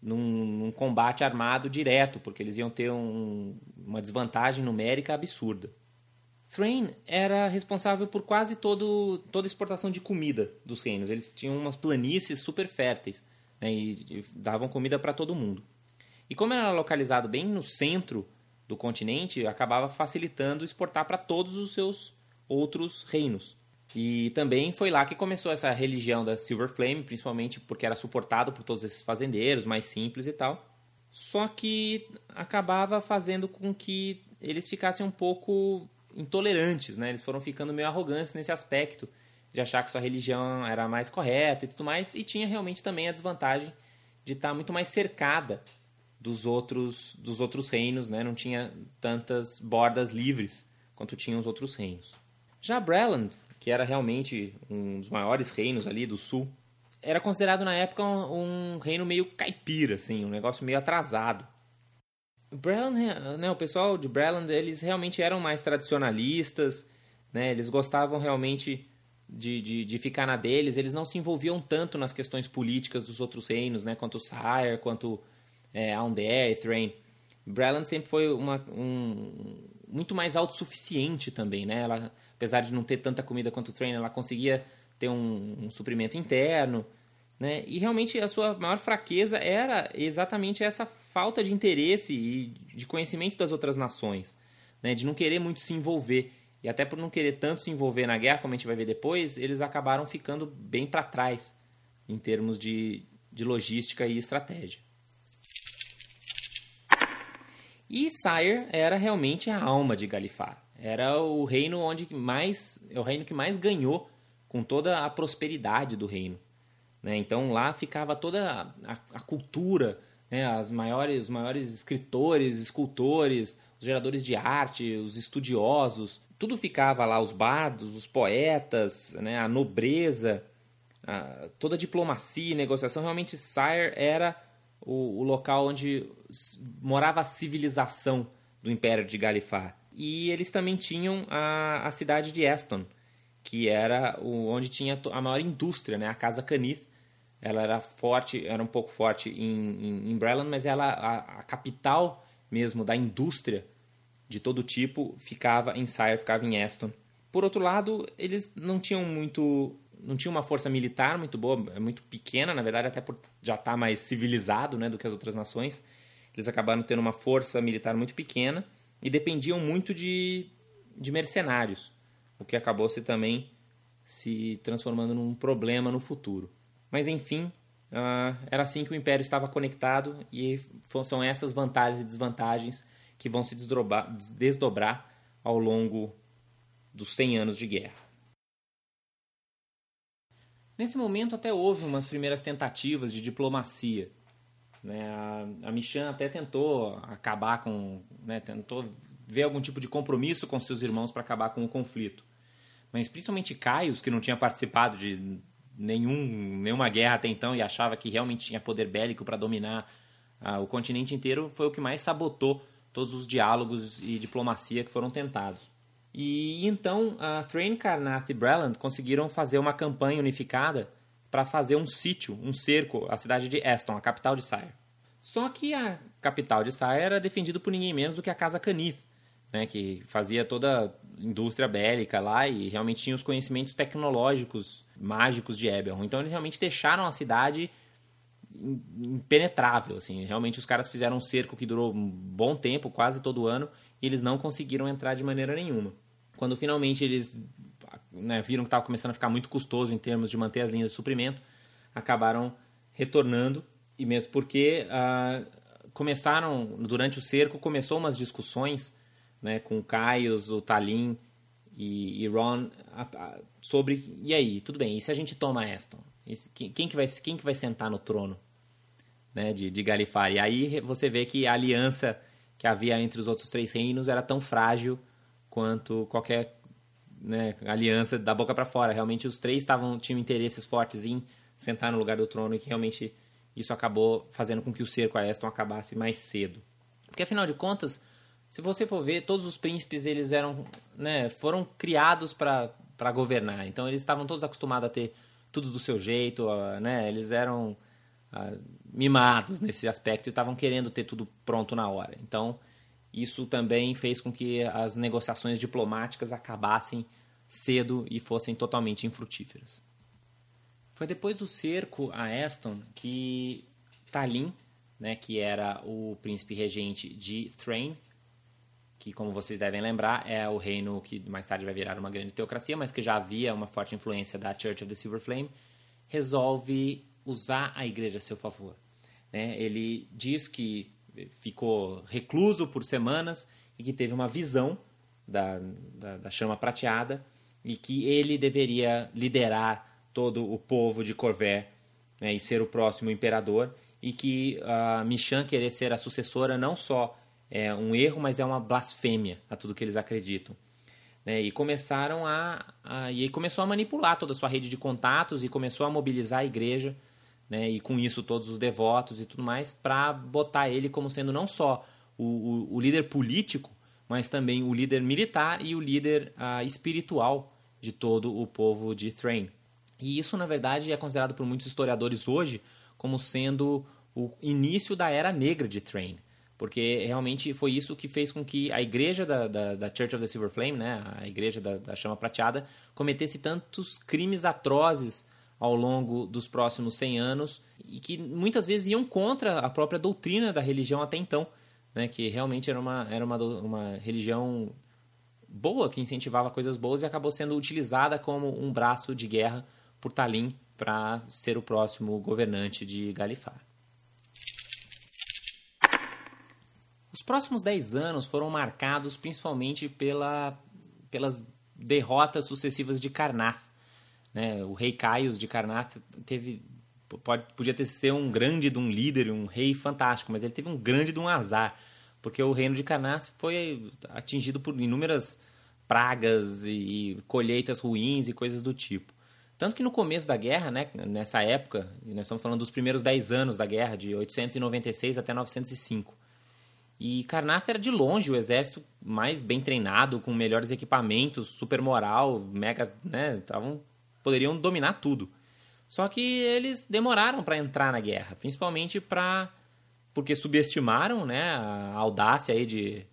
num, num combate armado direto, porque eles iam ter um, uma desvantagem numérica absurda. Thrain era responsável por quase todo, toda a exportação de comida dos reinos. Eles tinham umas planícies super férteis né, e, e davam comida para todo mundo. E como era localizado bem no centro do continente, acabava facilitando exportar para todos os seus outros reinos. E também foi lá que começou essa religião da Silver Flame, principalmente porque era suportado por todos esses fazendeiros mais simples e tal. Só que acabava fazendo com que eles ficassem um pouco intolerantes, né? Eles foram ficando meio arrogantes nesse aspecto de achar que sua religião era mais correta e tudo mais, e tinha realmente também a desvantagem de estar muito mais cercada dos outros dos outros reinos, né? Não tinha tantas bordas livres quanto tinham os outros reinos. Já Breland que era realmente um dos maiores reinos ali do sul, era considerado na época um, um reino meio caipira, assim, um negócio meio atrasado. Breland, né, o pessoal de Breland, eles realmente eram mais tradicionalistas, né, eles gostavam realmente de, de, de, ficar na deles, eles não se envolviam tanto nas questões políticas dos outros reinos, né, quanto Sire, quanto é, Aundair e Thrain. Breland sempre foi uma, um, muito mais autossuficiente também, né, ela apesar de não ter tanta comida quanto o Train, ela conseguia ter um, um suprimento interno, né? E realmente a sua maior fraqueza era exatamente essa falta de interesse e de conhecimento das outras nações, né? De não querer muito se envolver. E até por não querer tanto se envolver na guerra, como a gente vai ver depois, eles acabaram ficando bem para trás em termos de, de logística e estratégia. E Sire era realmente a alma de Galifar. Era o reino onde mais é o reino que mais ganhou com toda a prosperidade do reino. Né? Então lá ficava toda a, a cultura, né? As maiores, os maiores escritores, escultores, os geradores de arte, os estudiosos, tudo ficava lá, os bardos, os poetas, né? a nobreza, a, toda a diplomacia e negociação. Realmente Sire era o, o local onde morava a civilização do Império de Galifar. E eles também tinham a, a cidade de Aston, que era o, onde tinha a maior indústria, né? a Casa Canith. Ela era forte, era um pouco forte em, em, em Breland, mas ela, a, a, capital mesmo da indústria de todo tipo ficava em Sire, ficava em Aston. Por outro lado, eles não tinham muito não tinham uma força militar muito boa, é muito pequena, na verdade, até por já estar tá mais civilizado né, do que as outras nações. Eles acabaram tendo uma força militar muito pequena e dependiam muito de, de mercenários, o que acabou se também se transformando num problema no futuro. Mas enfim, uh, era assim que o Império estava conectado e são essas vantagens e desvantagens que vão se desdobrar, desdobrar ao longo dos 100 anos de guerra. Nesse momento até houve umas primeiras tentativas de diplomacia, né? A, a Michan até tentou acabar com, né, tentou ver algum tipo de compromisso com seus irmãos para acabar com o conflito. Mas principalmente Caios, que não tinha participado de nenhum, nenhuma guerra até então e achava que realmente tinha poder bélico para dominar ah, o continente inteiro, foi o que mais sabotou todos os diálogos e diplomacia que foram tentados. E então a Thrain, Karnath e Breland conseguiram fazer uma campanha unificada para fazer um sítio, um cerco à cidade de Aston, a capital de Sire. Só que a capital de Sire era defendida por ninguém menos do que a Casa Canith, né, que fazia toda a indústria bélica lá e realmente tinha os conhecimentos tecnológicos mágicos de Eberron. Então eles realmente deixaram a cidade impenetrável, assim. Realmente os caras fizeram um cerco que durou um bom tempo, quase todo ano, e eles não conseguiram entrar de maneira nenhuma. Quando finalmente eles né, viram que estava começando a ficar muito custoso em termos de manter as linhas de suprimento, acabaram retornando e mesmo porque ah, começaram durante o cerco começou umas discussões né, com o Caius, o Talin e, e Ron a, a, sobre e aí, tudo bem, e se a gente toma Aston? Quem, quem, que vai, quem que vai sentar no trono né, de, de? E aí você vê que a aliança que havia entre os outros três reinos era tão frágil quanto qualquer né, aliança da boca para fora. Realmente os três estavam tinham interesses fortes em sentar no lugar do trono e que realmente isso acabou fazendo com que o cerco a Aston acabasse mais cedo. Porque afinal de contas, se você for ver, todos os príncipes eles eram, né, foram criados para governar. Então eles estavam todos acostumados a ter tudo do seu jeito, né? Eles eram mimados nesse aspecto e estavam querendo ter tudo pronto na hora. Então, isso também fez com que as negociações diplomáticas acabassem cedo e fossem totalmente infrutíferas. Foi depois do cerco a Aston que Talin, né, que era o príncipe regente de Thrain, que, como vocês devem lembrar, é o reino que mais tarde vai virar uma grande teocracia, mas que já havia uma forte influência da Church of the Silver Flame, resolve usar a igreja a seu favor. Né? Ele diz que ficou recluso por semanas e que teve uma visão da, da, da chama prateada e que ele deveria liderar todo o povo de Corvé né, e ser o próximo imperador e que a Michan querer ser a sucessora não só é um erro, mas é uma blasfêmia a tudo que eles acreditam. Né? E começaram a, a, e começou a manipular toda a sua rede de contatos e começou a mobilizar a igreja, né? E com isso todos os devotos e tudo mais para botar ele como sendo não só o, o, o, líder político, mas também o líder militar e o líder uh, espiritual de todo o povo de Thrain. E isso, na verdade, é considerado por muitos historiadores hoje como sendo o início da era negra de Thrain porque realmente foi isso que fez com que a igreja da, da, da Church of the Silver Flame, né, a igreja da, da, chama prateada, cometesse tantos crimes atrozes ao longo dos próximos 100 anos e que muitas vezes iam contra a própria doutrina da religião até então, né, que realmente era uma, era uma, uma religião boa, que incentivava coisas boas e acabou sendo utilizada como um braço de guerra por Talim para ser o próximo governante de Galifar. Os próximos 10 anos foram marcados principalmente pela, pelas derrotas sucessivas de Karnath. Né? O rei Caius de Karnath teve, pode, podia ter sido um grande de um líder, um rei fantástico, mas ele teve um grande de um azar, porque o reino de Karnath foi atingido por inúmeras pragas e, e colheitas ruins e coisas do tipo. Tanto que no começo da guerra, né, nessa época, nós estamos falando dos primeiros 10 anos da guerra, de 896 até 905, e Karnak era de longe o exército mais bem treinado, com melhores equipamentos, super moral, mega, né, tavam, poderiam dominar tudo. Só que eles demoraram para entrar na guerra, principalmente para porque subestimaram, né, a audácia aí de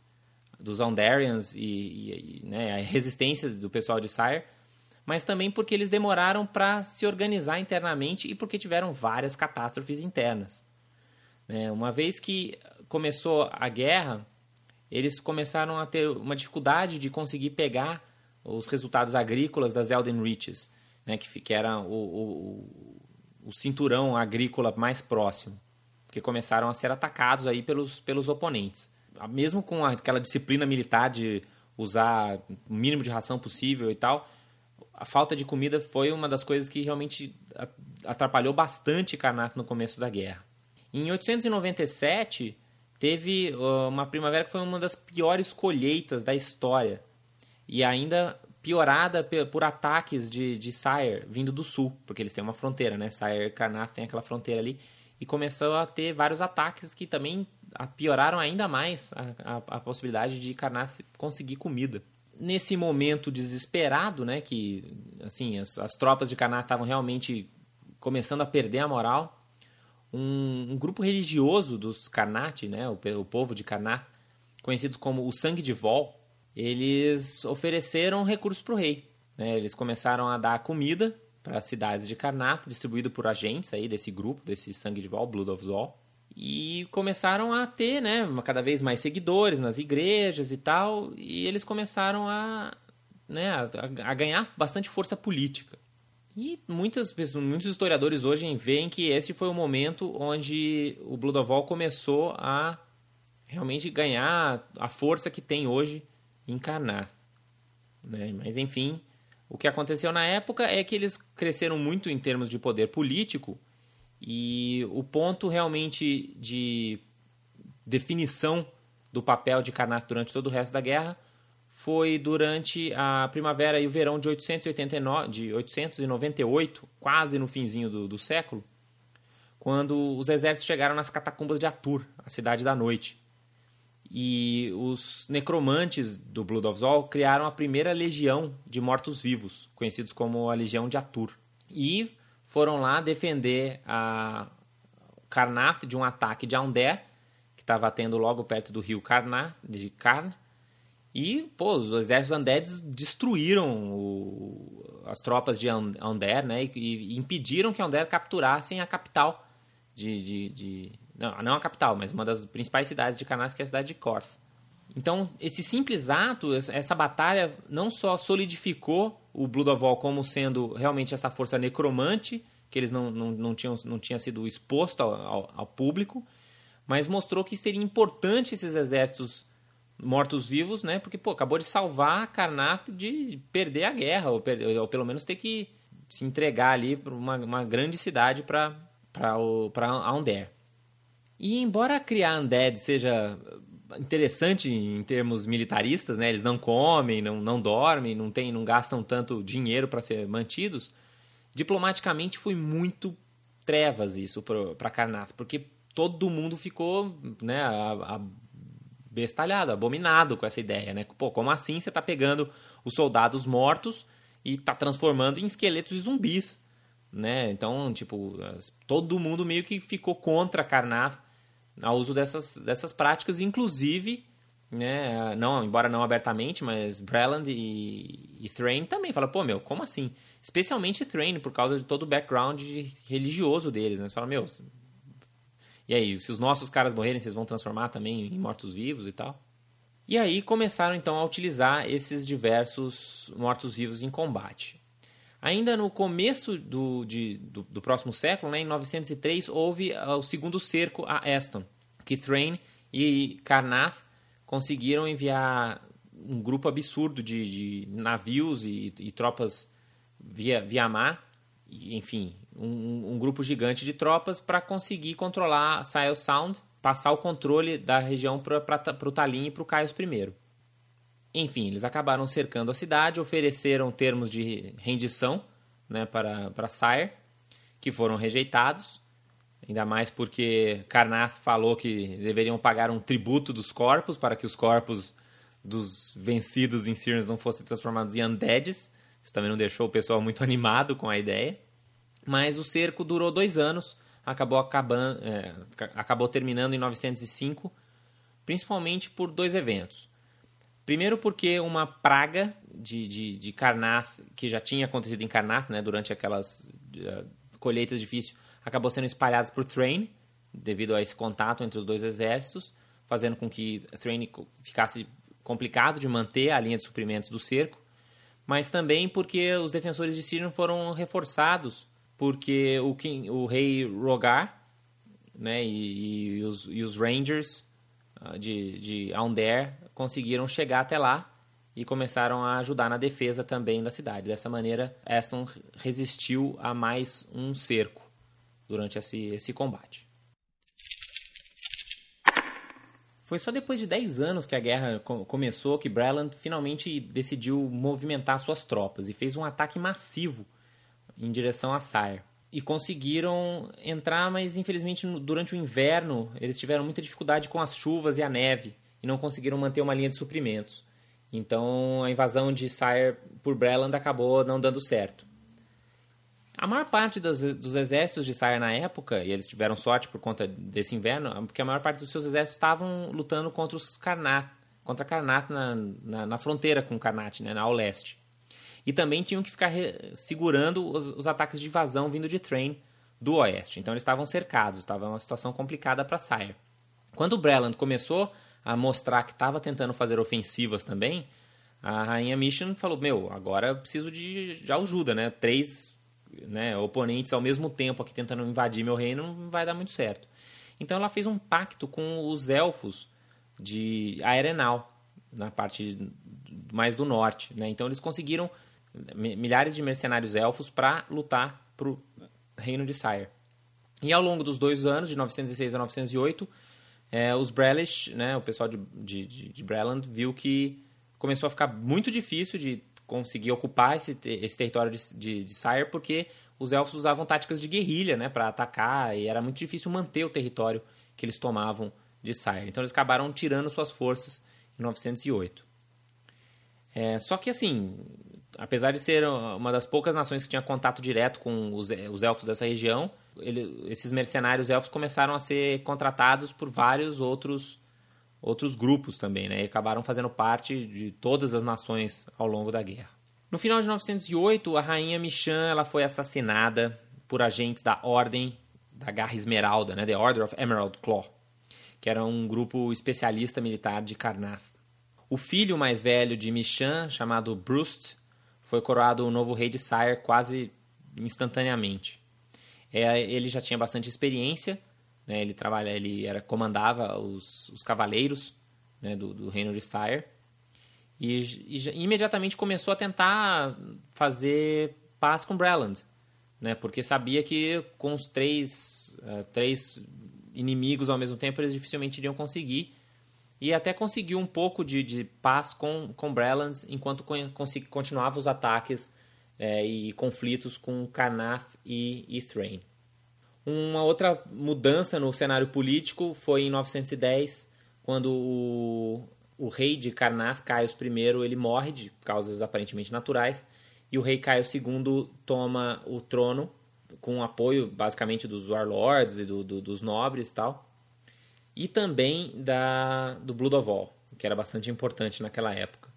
dos Ondarians e, e, e né, a resistência do pessoal de Sire, mas também porque eles demoraram para se organizar internamente e porque tiveram várias catástrofes internas. Né? Uma vez que começou a guerra, eles começaram a ter uma dificuldade de conseguir pegar os resultados agrícolas das Elden Reaches, né, que, que era o, o, o, cinturão agrícola mais próximo, porque começaram a ser atacados aí pelos, pelos oponentes. Mesmo com aquela disciplina militar de usar o mínimo de ração possível e tal, a falta de comida foi uma das coisas que realmente atrapalhou bastante Karnak no começo da guerra. Em 897, teve uma primavera que foi uma das piores colheitas da história. E ainda piorada por ataques de, de Sire vindo do sul, porque eles têm uma fronteira, né? Sire e Karnath tem aquela fronteira ali. E começou a ter vários ataques que também pioraram ainda mais a, a, a possibilidade de Karnath conseguir comida. Nesse momento desesperado, né? Que, assim, as, as tropas de Karnath estavam realmente começando a perder a moral um, um grupo religioso dos Karnat, né, o, o povo de Karnat, conhecidos como o Sangue de Vol, eles ofereceram recursos para o rei. Né? Eles começaram a dar comida para as cidades de Karnat, distribuído por agentes aí desse grupo, desse Sangue de Vol, Blood of Zol. E começaram a ter né, cada vez mais seguidores nas igrejas e tal, e eles começaram a, né, a, a ganhar bastante força política. E muitas, muitos historiadores hoje veem que esse foi o momento onde o All começou a realmente ganhar a força que tem hoje Karnath. Né? Mas enfim, o que aconteceu na época é que eles cresceram muito em termos de poder político e o ponto realmente de definição do papel de Karnak durante todo o resto da guerra foi durante a primavera e o verão de, 889, de 898, quase no finzinho do, do século, quando os exércitos chegaram nas catacumbas de Atur, a cidade da noite. E os necromantes do Blood of Zol criaram a primeira legião de mortos-vivos, conhecidos como a Legião de Atur. E foram lá defender a Karnath de um ataque de Aundet, que estava tendo logo perto do rio Karnath, de Karn. E, pô, os exércitos Undeads destruíram o, as tropas de Ander, né? E, impediram que Ander capturassem a capital de, de, de, Não, não a capital, mas uma das principais cidades de Karnath, que é a cidade de Korth. Então, esse simples ato, essa batalha, não só solidificou o Blood of All como sendo realmente essa força necromante, que eles não, não, não, tinham, não tinha sido exposto ao, ao, ao público, mas mostrou que seria importante esses exércitos mortos-vivos, né? Porque, pô, acabou de salvar Karnak de perder a guerra, ou, ou, pelo menos ter que se entregar ali para uma, uma, grande cidade para Aundair. E embora criar Undead seja interessante em termos militaristas, né? Eles não comem, não, não dormem, não, tem, não gastam tanto dinheiro para ser mantidos. Diplomaticamente foi muito trevas isso para Karnath, porque todo mundo ficou né, bestalhado, abominado com essa ideia, né? Pô, como assim você está pegando os soldados mortos e está transformando em esqueletos de zumbis, né? Então, tipo, todo mundo meio que ficou contra Karnath ao uso dessas, dessas práticas, inclusive, né, não, embora não abertamente, mas Breland e, e Thrain também fala, pô, meu, como assim? Especialmente Thrain, por causa de todo o background religioso deles, né? Você fala, meu, e aí, se os nossos caras morrerem, vocês vão transformar também em mortos-vivos e tal? E aí começaram então a utilizar esses diversos mortos-vivos em combate. Ainda no começo do, de, do, do, próximo século, né, em 903, houve uh, o segundo cerco a Aston, que e Karnath conseguiram enviar um grupo absurdo de, de navios e, e, tropas via, via mar, enfim, um, um, grupo gigante de tropas para conseguir controlar Sile Sound, passar o controle da região para o Talim e para o Caios I. Enfim, eles acabaram cercando a cidade, ofereceram termos de rendição né, para, para Sire, que foram rejeitados, ainda mais porque Karnath falou que deveriam pagar um tributo dos corpos para que os corpos dos vencidos em Sirens não fossem transformados em undeads. Isso também não deixou o pessoal muito animado com a ideia. Mas o cerco durou dois anos, acabou, acabando, é, acabou terminando em 905, principalmente por dois eventos. Primeiro porque uma praga de, de, de Karnath, que já tinha acontecido em Karnath, né, durante aquelas uh, colheitas difíceis, acabou sendo espalhada por Thrain, devido a esse contato entre os dois exércitos, fazendo com que Thrain ficasse complicado de manter a linha de suprimentos do cerco, mas também porque os defensores de Sirion foram reforçados, porque o, King, o rei Rogar né, e, e, os, e os Rangers de, de Aundair conseguiram chegar até lá e começaram a ajudar na defesa também da cidade. Dessa maneira, Aston resistiu a mais um cerco durante esse, esse combate. Foi só depois de 10 anos que a guerra começou que Breland finalmente decidiu movimentar suas tropas e fez um ataque massivo em direção a Sire. E conseguiram entrar, mas infelizmente durante o inverno eles tiveram muita dificuldade com as chuvas e a neve e não conseguiram manter uma linha de suprimentos. Então a invasão de Sire por Breland acabou não dando certo. A maior parte das, dos exércitos de Sire na época, e eles tiveram sorte por conta desse inverno, porque a maior parte dos seus exércitos estavam lutando contra os Karnat, contra Karnat na, na, na fronteira com Karnat, né, ao leste. E também tinham que ficar segurando os, os, ataques de invasão vindo de Train do oeste. Então eles estavam cercados, estava uma situação complicada para Sire. Quando Breland começou a mostrar que estava tentando fazer ofensivas também, a rainha Mission falou: Meu, agora eu preciso de, de ajuda, né? Três né, oponentes ao mesmo tempo aqui tentando invadir meu reino não vai dar muito certo. Então ela fez um pacto com os elfos de Aerenal, na parte mais do norte. Né? Então eles conseguiram milhares de mercenários elfos para lutar para o reino de Sire. E ao longo dos dois anos, de 906 a 908, é, os Brelish, né, o pessoal de, de, de, Breland, viu que começou a ficar muito difícil de conseguir ocupar esse, esse território de, de, de Sire, porque os elfos usavam táticas de guerrilha né, para atacar e era muito difícil manter o território que eles tomavam de Sire. Então eles acabaram tirando suas forças em 908. É, só que assim, apesar de ser uma das poucas nações que tinha contato direto com os, os elfos dessa região, ele, esses mercenários elfos começaram a ser contratados por vários outros outros grupos também, né? E acabaram fazendo parte de todas as nações ao longo da guerra. No final de 908, a rainha Michan ela foi assassinada por agentes da Ordem da Garra Esmeralda, né? The Order of Emerald Claw, que era um grupo especialista militar de Karnath. O filho mais velho de Michan, chamado Brust, foi coroado o novo rei de Sire quase instantaneamente. É, ele já tinha bastante experiência, né? ele trabalha, ele era comandava os, os cavaleiros né? do, do, reino de Sire e, e, imediatamente começou a tentar fazer paz com Breland, né? Porque sabia que com os três, uh, três inimigos ao mesmo tempo eles dificilmente iriam conseguir e até conseguiu um pouco de, de paz com, com Breland enquanto continuava os ataques é, e conflitos com Karnath e, e Thrain. Uma outra mudança no cenário político foi em 910, quando o, o rei de Karnath, Caius I, ele morre de causas aparentemente naturais, e o rei Caio II toma o trono com apoio basicamente dos warlords e do, do, dos nobres e tal e também da, do Blood of que era bastante importante naquela época.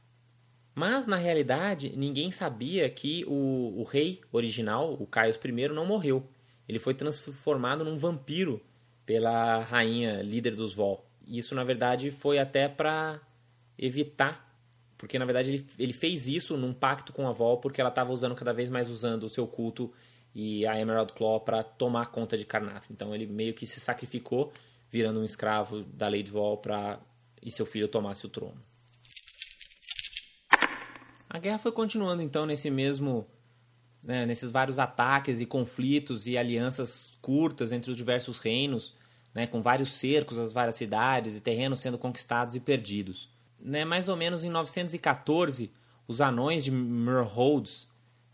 Mas, na realidade, ninguém sabia que o, o rei original, o Caius I, não morreu. Ele foi transformado num vampiro pela rainha líder dos Vol. Isso, na verdade, foi até para evitar, porque, na verdade, ele, ele fez isso num pacto com a Vol, porque ela estava usando cada vez mais usando o seu culto e a Emerald Claw para tomar conta de Karnath. Então, ele meio que se sacrificou virando um escravo da lei de Vol para e seu filho tomasse o trono. A guerra foi continuando então nesse mesmo né, nesses vários ataques e conflitos e alianças curtas entre os diversos reinos, né, com vários cercos às várias cidades e terrenos sendo conquistados e perdidos. Né, mais ou menos em 914, os anões de Myrholds,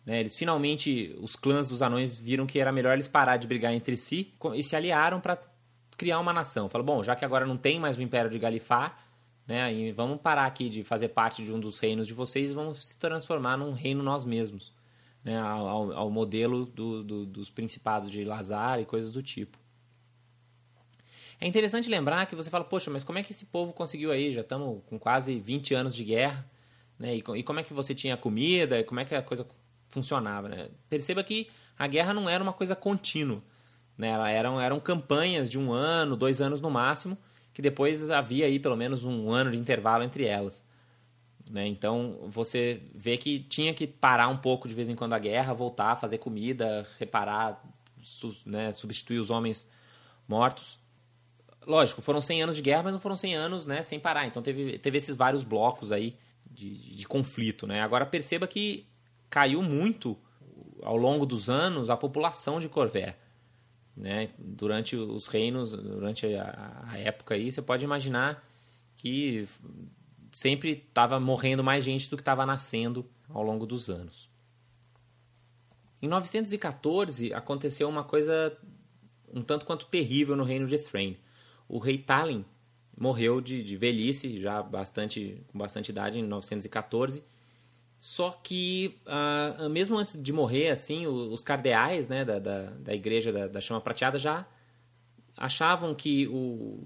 né, eles finalmente, os clãs dos anões viram que era melhor eles parar de brigar entre si e se aliaram para criar uma nação. Fala, bom, já que agora não tem mais o Império de Galifar, né, e vamos parar aqui de fazer parte de um dos reinos de vocês e vamos se transformar num reino nós mesmos, né, ao, ao modelo do, do, dos principados de Lazar e coisas do tipo. É interessante lembrar que você fala, poxa, mas como é que esse povo conseguiu aí? Já estamos com quase 20 anos de guerra, né? E, e, como é que você tinha comida? Como é que a coisa funcionava, né? Perceba que a guerra não era uma coisa contínua. Né? Eram, eram campanhas de um ano, dois anos no máximo, que depois havia aí pelo menos um ano de intervalo entre elas. Né? Então você vê que tinha que parar um pouco de vez em quando a guerra, voltar, fazer comida, reparar, su, né? substituir os homens mortos. Lógico, foram 100 anos de guerra, mas não foram 100 anos né, sem parar. Então teve, teve esses vários blocos aí de, de, de conflito. Né? Agora perceba que caiu muito ao longo dos anos a população de Corvé. Né? Durante os reinos, durante a, a época aí, você pode imaginar que sempre estava morrendo mais gente do que estava nascendo ao longo dos anos. Em 914 aconteceu uma coisa um tanto quanto terrível no reino de Thrain. O rei Talin morreu de, de velhice, já bastante com bastante idade, em 914 só que, uh, mesmo antes de morrer, assim, os cardeais né, da, da, da igreja da, da, Chama Prateada já achavam que o,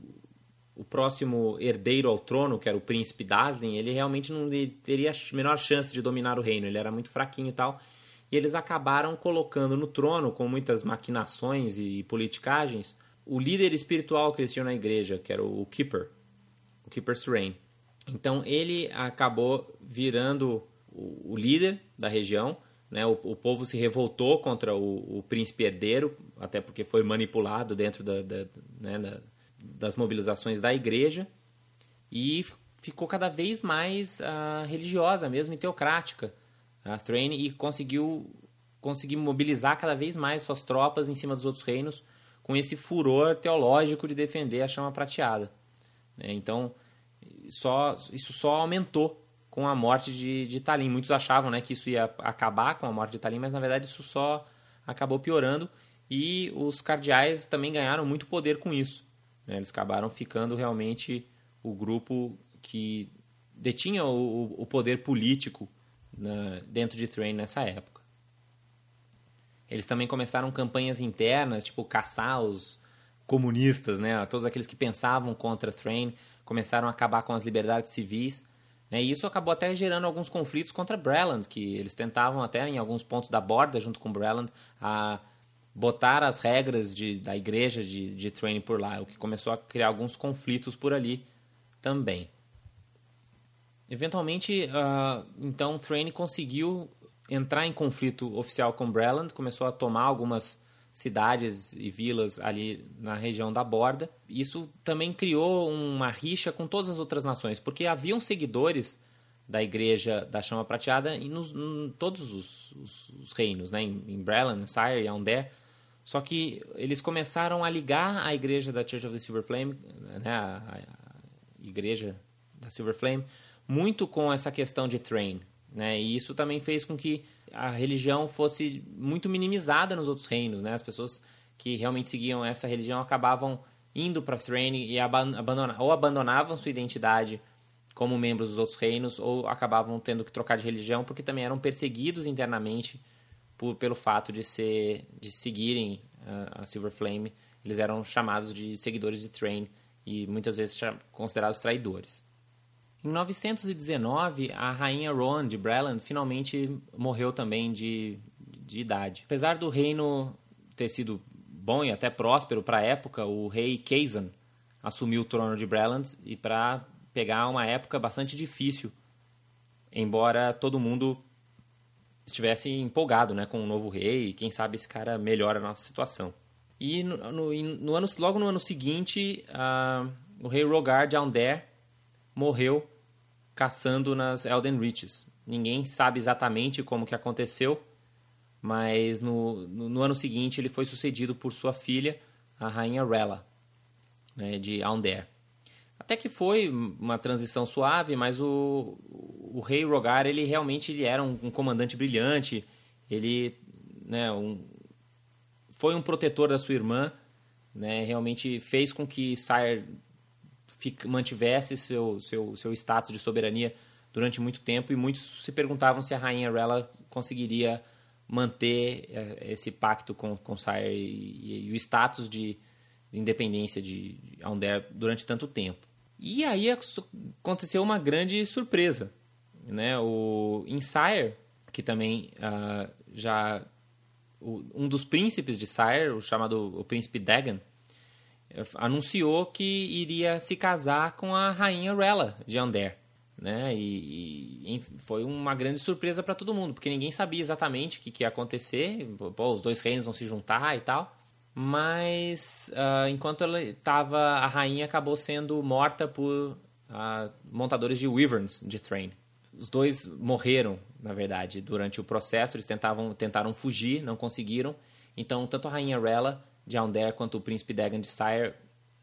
o próximo herdeiro ao trono, que era o príncipe Daslin, ele realmente não teria a menor chance de dominar o reino. Ele era muito fraquinho e tal. E eles acabaram colocando no trono, com muitas maquinações e politicagens, o líder espiritual que eles tinham na igreja, que era o Keeper, o Keeper Surain. Então ele acabou virando o, líder da região, né? O, o, povo se revoltou contra o, o, príncipe herdeiro, até porque foi manipulado dentro da, da, né, da, das mobilizações da igreja, e ficou cada vez mais uh, religiosa mesmo e teocrática, a Thrain, e conseguiu, conseguiu mobilizar cada vez mais suas tropas em cima dos outros reinos com esse furor teológico de defender a chama prateada. Né? Então, só, isso só aumentou com a morte de, de Talim. Muitos achavam né, que isso ia acabar com a morte de Talim, mas na verdade isso só acabou piorando e os cardeais também ganharam muito poder com isso. Né? Eles acabaram ficando realmente o grupo que detinha o, o poder político na, dentro de Thrain nessa época. Eles também começaram campanhas internas, tipo caçar os comunistas, né? todos aqueles que pensavam contra Thrain, começaram a acabar com as liberdades civis. Né? E isso acabou até gerando alguns conflitos contra Breland, que eles tentavam até em alguns pontos da borda, junto com Breland, a botar as regras de, da igreja de, de Thrain por lá, o que começou a criar alguns conflitos por ali também. Eventualmente, uh, então, Thrain conseguiu entrar em conflito oficial com Breland, começou a tomar algumas cidades e vilas ali na região da borda. Isso também criou uma rixa com todas as outras nações, porque haviam seguidores da igreja da chama prateada em, nos, em todos os, os, os, reinos, né? em, em Breland, Sire e Aundare. Só que eles começaram a ligar a igreja da Church of the Silver Flame, né? a igreja da Silver Flame, muito com essa questão de Train. Né? E isso também fez com que a religião fosse muito minimizada nos outros reinos, né? As pessoas que realmente seguiam essa religião acabavam indo para Thrain e abandona, ou abandonavam sua identidade como membros dos outros reinos ou acabavam tendo que trocar de religião porque também eram perseguidos internamente por, pelo fato de ser de seguirem a, a Silver Flame. Eles eram chamados de seguidores de Thrain e muitas vezes considerados traidores. Em 919, a rainha Rohan de Breland finalmente morreu também de, de idade. Apesar do reino ter sido bom e até próspero para a época, o rei Kazan assumiu o trono de Breland e para pegar uma época bastante difícil, embora todo mundo estivesse empolgado né, com o um novo rei e quem sabe esse cara melhora a nossa situação. E no, no, no ano, logo no ano seguinte, uh, o rei Rogar de Aundare morreu caçando nas Elden Reaches. Ninguém sabe exatamente como que aconteceu, mas no, no, no ano seguinte ele foi sucedido por sua filha, a rainha Rella, né, de Aundare. Até que foi uma transição suave, mas o, o rei Rogar ele realmente ele era um, um comandante brilhante, ele né, um, foi um protetor da sua irmã, né, realmente fez com que Sire mantivesse seu, seu, seu status de soberania durante muito tempo e muitos se perguntavam se a rainha Rella conseguiria manter eh, esse pacto com, com Sire e, e, o status de, de independência de, de Aundere durante tanto tempo. E aí aconteceu uma grande surpresa. Né? O Sire, que também uh, já... O, um dos príncipes de Sire, o chamado o príncipe Dagon, anunciou que iria se casar com a rainha Rella de Ander. Né? E, e foi uma grande surpresa para todo mundo, porque ninguém sabia exatamente o que, que ia acontecer. Pô, os dois reinos vão se juntar e tal. Mas uh, enquanto ela estava, a rainha acabou sendo morta por uh, montadores de wyverns de Thrain. Os dois morreram, na verdade, durante o processo. Eles tentavam, tentaram fugir, não conseguiram. Então, tanto a rainha Rella de Aundare quanto o príncipe Dagon de Sire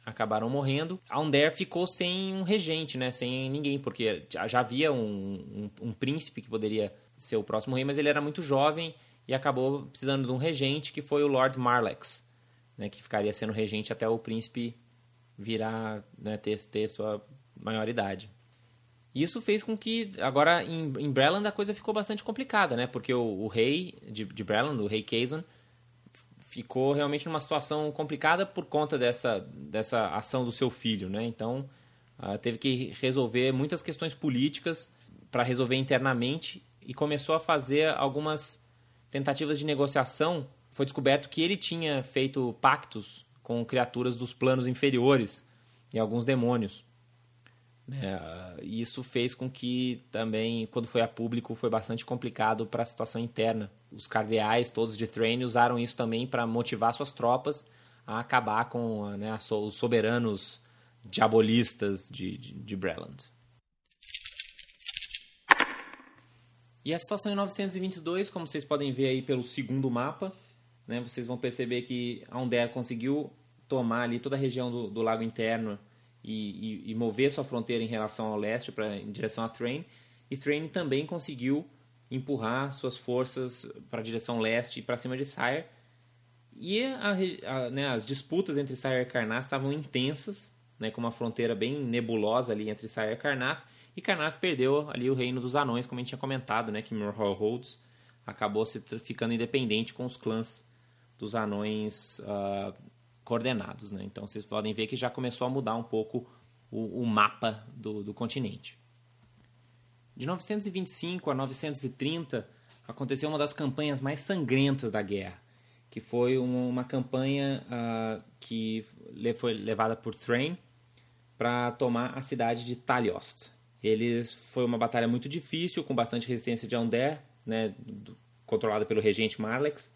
acabaram morrendo. Aundare ficou sem um regente, né? Sem ninguém, porque já havia um, um, um, príncipe que poderia ser o próximo rei, mas ele era muito jovem e acabou precisando de um regente que foi o Lord Marlex, né? Que ficaria sendo regente até o príncipe virar, né? ter, ter sua maioridade. Isso fez com que, agora em, em Breland a coisa ficou bastante complicada, né? Porque o, o rei de, de Breland, o rei Kazan, ficou realmente numa situação complicada por conta dessa, dessa ação do seu filho, né? Então, uh, teve que resolver muitas questões políticas para resolver internamente e começou a fazer algumas tentativas de negociação. Foi descoberto que ele tinha feito pactos com criaturas dos planos inferiores e alguns demônios. Né? E isso fez com que também, quando foi a público, foi bastante complicado para a situação interna. Os cardeais, todos de Thrain, usaram isso também para motivar suas tropas a acabar com né, os soberanos diabolistas de, de, de Breland. E a situação em 922, como vocês podem ver aí pelo segundo mapa, né, vocês vão perceber que Aunder conseguiu tomar ali toda a região do, do lago interno e, e, e, mover sua fronteira em relação ao leste, pra, em direção a Thrain. E Thrain também conseguiu empurrar suas forças para a direção leste e para cima de Sire. E a, a, né, as disputas entre Sire e Karnath estavam intensas, né, com uma fronteira bem nebulosa ali entre Sire e Karnath. E Karnath perdeu ali o reino dos anões, como a gente tinha comentado, né, que Holds acabou se ficando independente com os clãs dos anões uh, coordenados. Né? Então vocês podem ver que já começou a mudar um pouco o, o mapa do, do continente. De 925 a 930 aconteceu uma das campanhas mais sangrentas da guerra, que foi uma, campanha uh, que foi levada por Thrain para tomar a cidade de Taliost. Eles foi uma batalha muito difícil, com bastante resistência de Ander, né, controlada pelo regente Marlex,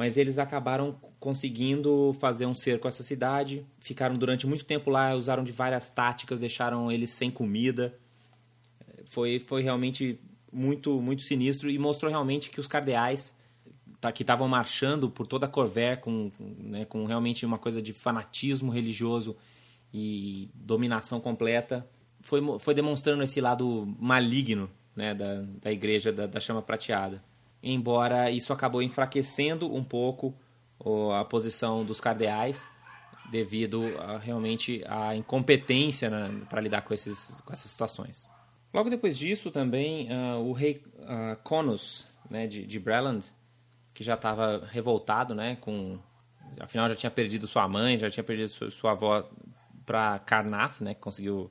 mas eles acabaram conseguindo fazer um cerco a essa cidade, ficaram durante muito tempo lá, usaram de várias táticas, deixaram eles sem comida, foi, foi realmente muito, muito sinistro e mostrou realmente que os cardeais tá, que estavam marchando por toda a Corver com, né, com realmente uma coisa de fanatismo religioso e dominação completa, foi, foi demonstrando esse lado maligno né, da, da igreja da, da chama prateada. Embora isso acabou enfraquecendo um pouco a posição dos cardeais, devido a, realmente à incompetência né, para lidar com, esses, com essas situações. Logo depois disso, também, uh, o rei uh, Conus né, de, de Breland, que já estava revoltado, né, com, afinal já tinha perdido sua mãe, já tinha perdido sua, sua avó para Karnath, né, que conseguiu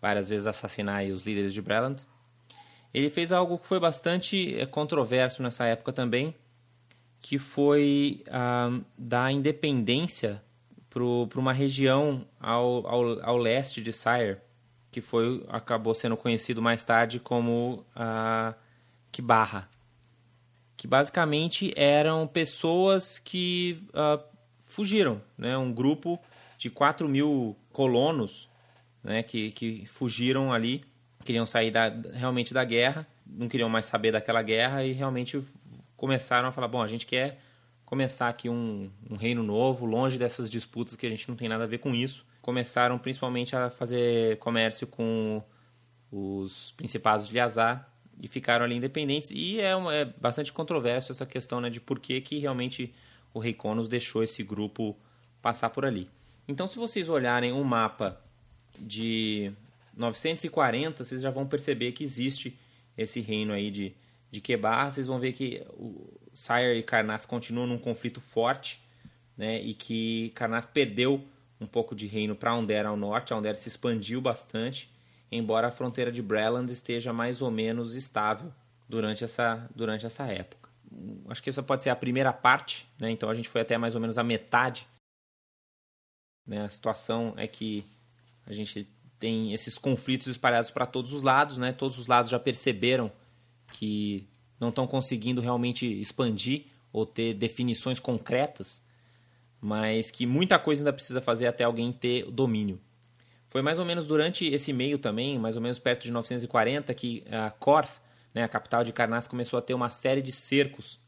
várias vezes assassinar os líderes de Breland. Ele fez algo que foi bastante eh, controverso nessa época também, que foi uh, dar independência para uma região ao, ao, ao leste de Sire, que foi acabou sendo conhecido mais tarde como a Kibarra, que basicamente eram pessoas que uh, fugiram, né? um grupo de 4 mil colonos né? que, que fugiram ali, queriam sair da, realmente da guerra, não queriam mais saber daquela guerra e realmente começaram a falar, bom, a gente quer começar aqui um, um reino novo, longe dessas disputas que a gente não tem nada a ver com isso começaram principalmente a fazer comércio com os principados de Yazar e ficaram ali independentes. E é, é bastante controverso essa questão né, de por que, que realmente o rei Conos deixou esse grupo passar por ali. Então, se vocês olharem um mapa de 940, vocês já vão perceber que existe esse reino aí de, de Kebar. Vocês vão ver que o Sire e Karnath continuam num conflito forte, né, e que Karnath perdeu um pouco de reino para Aundair ao norte. A se expandiu bastante, embora a fronteira de Breland esteja mais ou menos estável durante essa, durante essa época. Acho que essa pode ser a primeira parte, né? então a gente foi até mais ou menos a metade. Né? A situação é que a gente tem esses conflitos espalhados para todos os lados, né? todos os lados já perceberam que não estão conseguindo realmente expandir ou ter definições concretas mas que muita coisa ainda precisa fazer até alguém ter domínio. Foi mais ou menos durante esse meio também, mais ou menos perto de 940, que a Korth, né, a capital de Karnath, começou a ter uma série de cercos,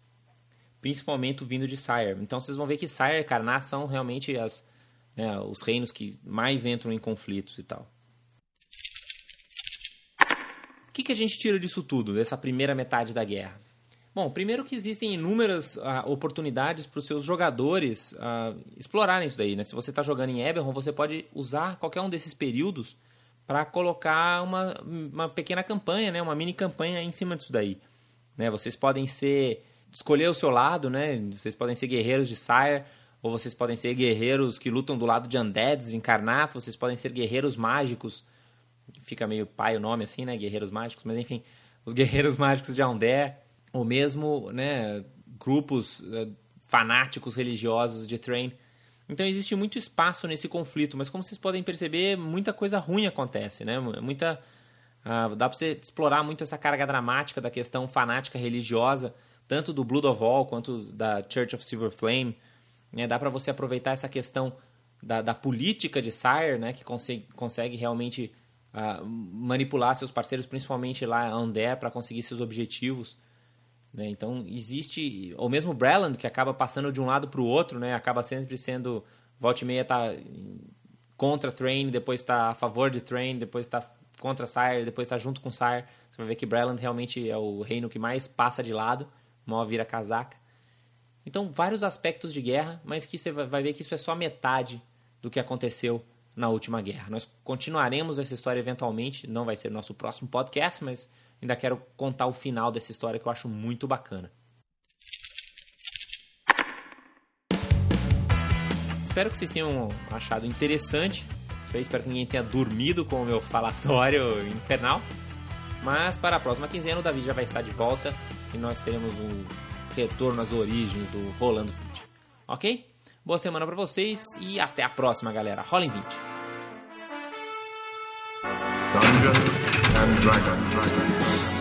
principalmente vindo de Sire. Então vocês vão ver que Sire e Karnath são realmente as, né, os reinos que mais entram em conflitos e tal. O que, que a gente tira disso tudo, dessa primeira metade da guerra? Bom, primeiro que existem inúmeras uh, oportunidades para os seus jogadores uh, explorarem isso daí. Né? Se você está jogando em Eberron, você pode usar qualquer um desses períodos para colocar uma, uma pequena campanha, né? uma mini campanha em cima disso daí. Né? Vocês podem ser escolher o seu lado, né? Vocês podem ser guerreiros de Sire, ou vocês podem ser guerreiros que lutam do lado de Undeads, de Incarnato, vocês podem ser guerreiros mágicos. Fica meio pai o nome assim, né? Guerreiros mágicos, mas enfim, os guerreiros mágicos de Undead ou mesmo né, grupos uh, fanáticos religiosos de Train. Então existe muito espaço nesse conflito, mas como vocês podem perceber, muita coisa ruim acontece, né? Muita uh, dá para você explorar muito essa carga dramática da questão fanática religiosa, tanto do Blood of All quanto da Church of Silver Flame. Né? Dá para você aproveitar essa questão da, da política de Sire, né? Que consegue, consegue realmente uh, manipular seus parceiros, principalmente lá Ander, para conseguir seus objetivos. Né? Então existe, ou mesmo Breland, que acaba passando de um lado para o outro, né? acaba sempre sendo, volta e meia tá contra Train, depois está a favor de Train, depois está contra Sire, depois está junto com Sire. Você vai ver que Breland realmente é o reino que mais passa de lado, mal vira casaca. Então, vários aspectos de guerra, mas que você vai ver que isso é só metade do que aconteceu na última guerra. Nós continuaremos essa história eventualmente, não vai ser nosso próximo podcast, mas ainda quero contar o final dessa história que eu acho muito bacana. Espero que vocês tenham achado interessante. espero que ninguém tenha dormido com o meu falatório infernal. Mas para a próxima quinzena o Davi já vai estar de volta e nós teremos um retorno às origens do Rolando 20. Ok? Boa semana para vocês e até a próxima, galera. Rolem 20. Dungeons and Dragons.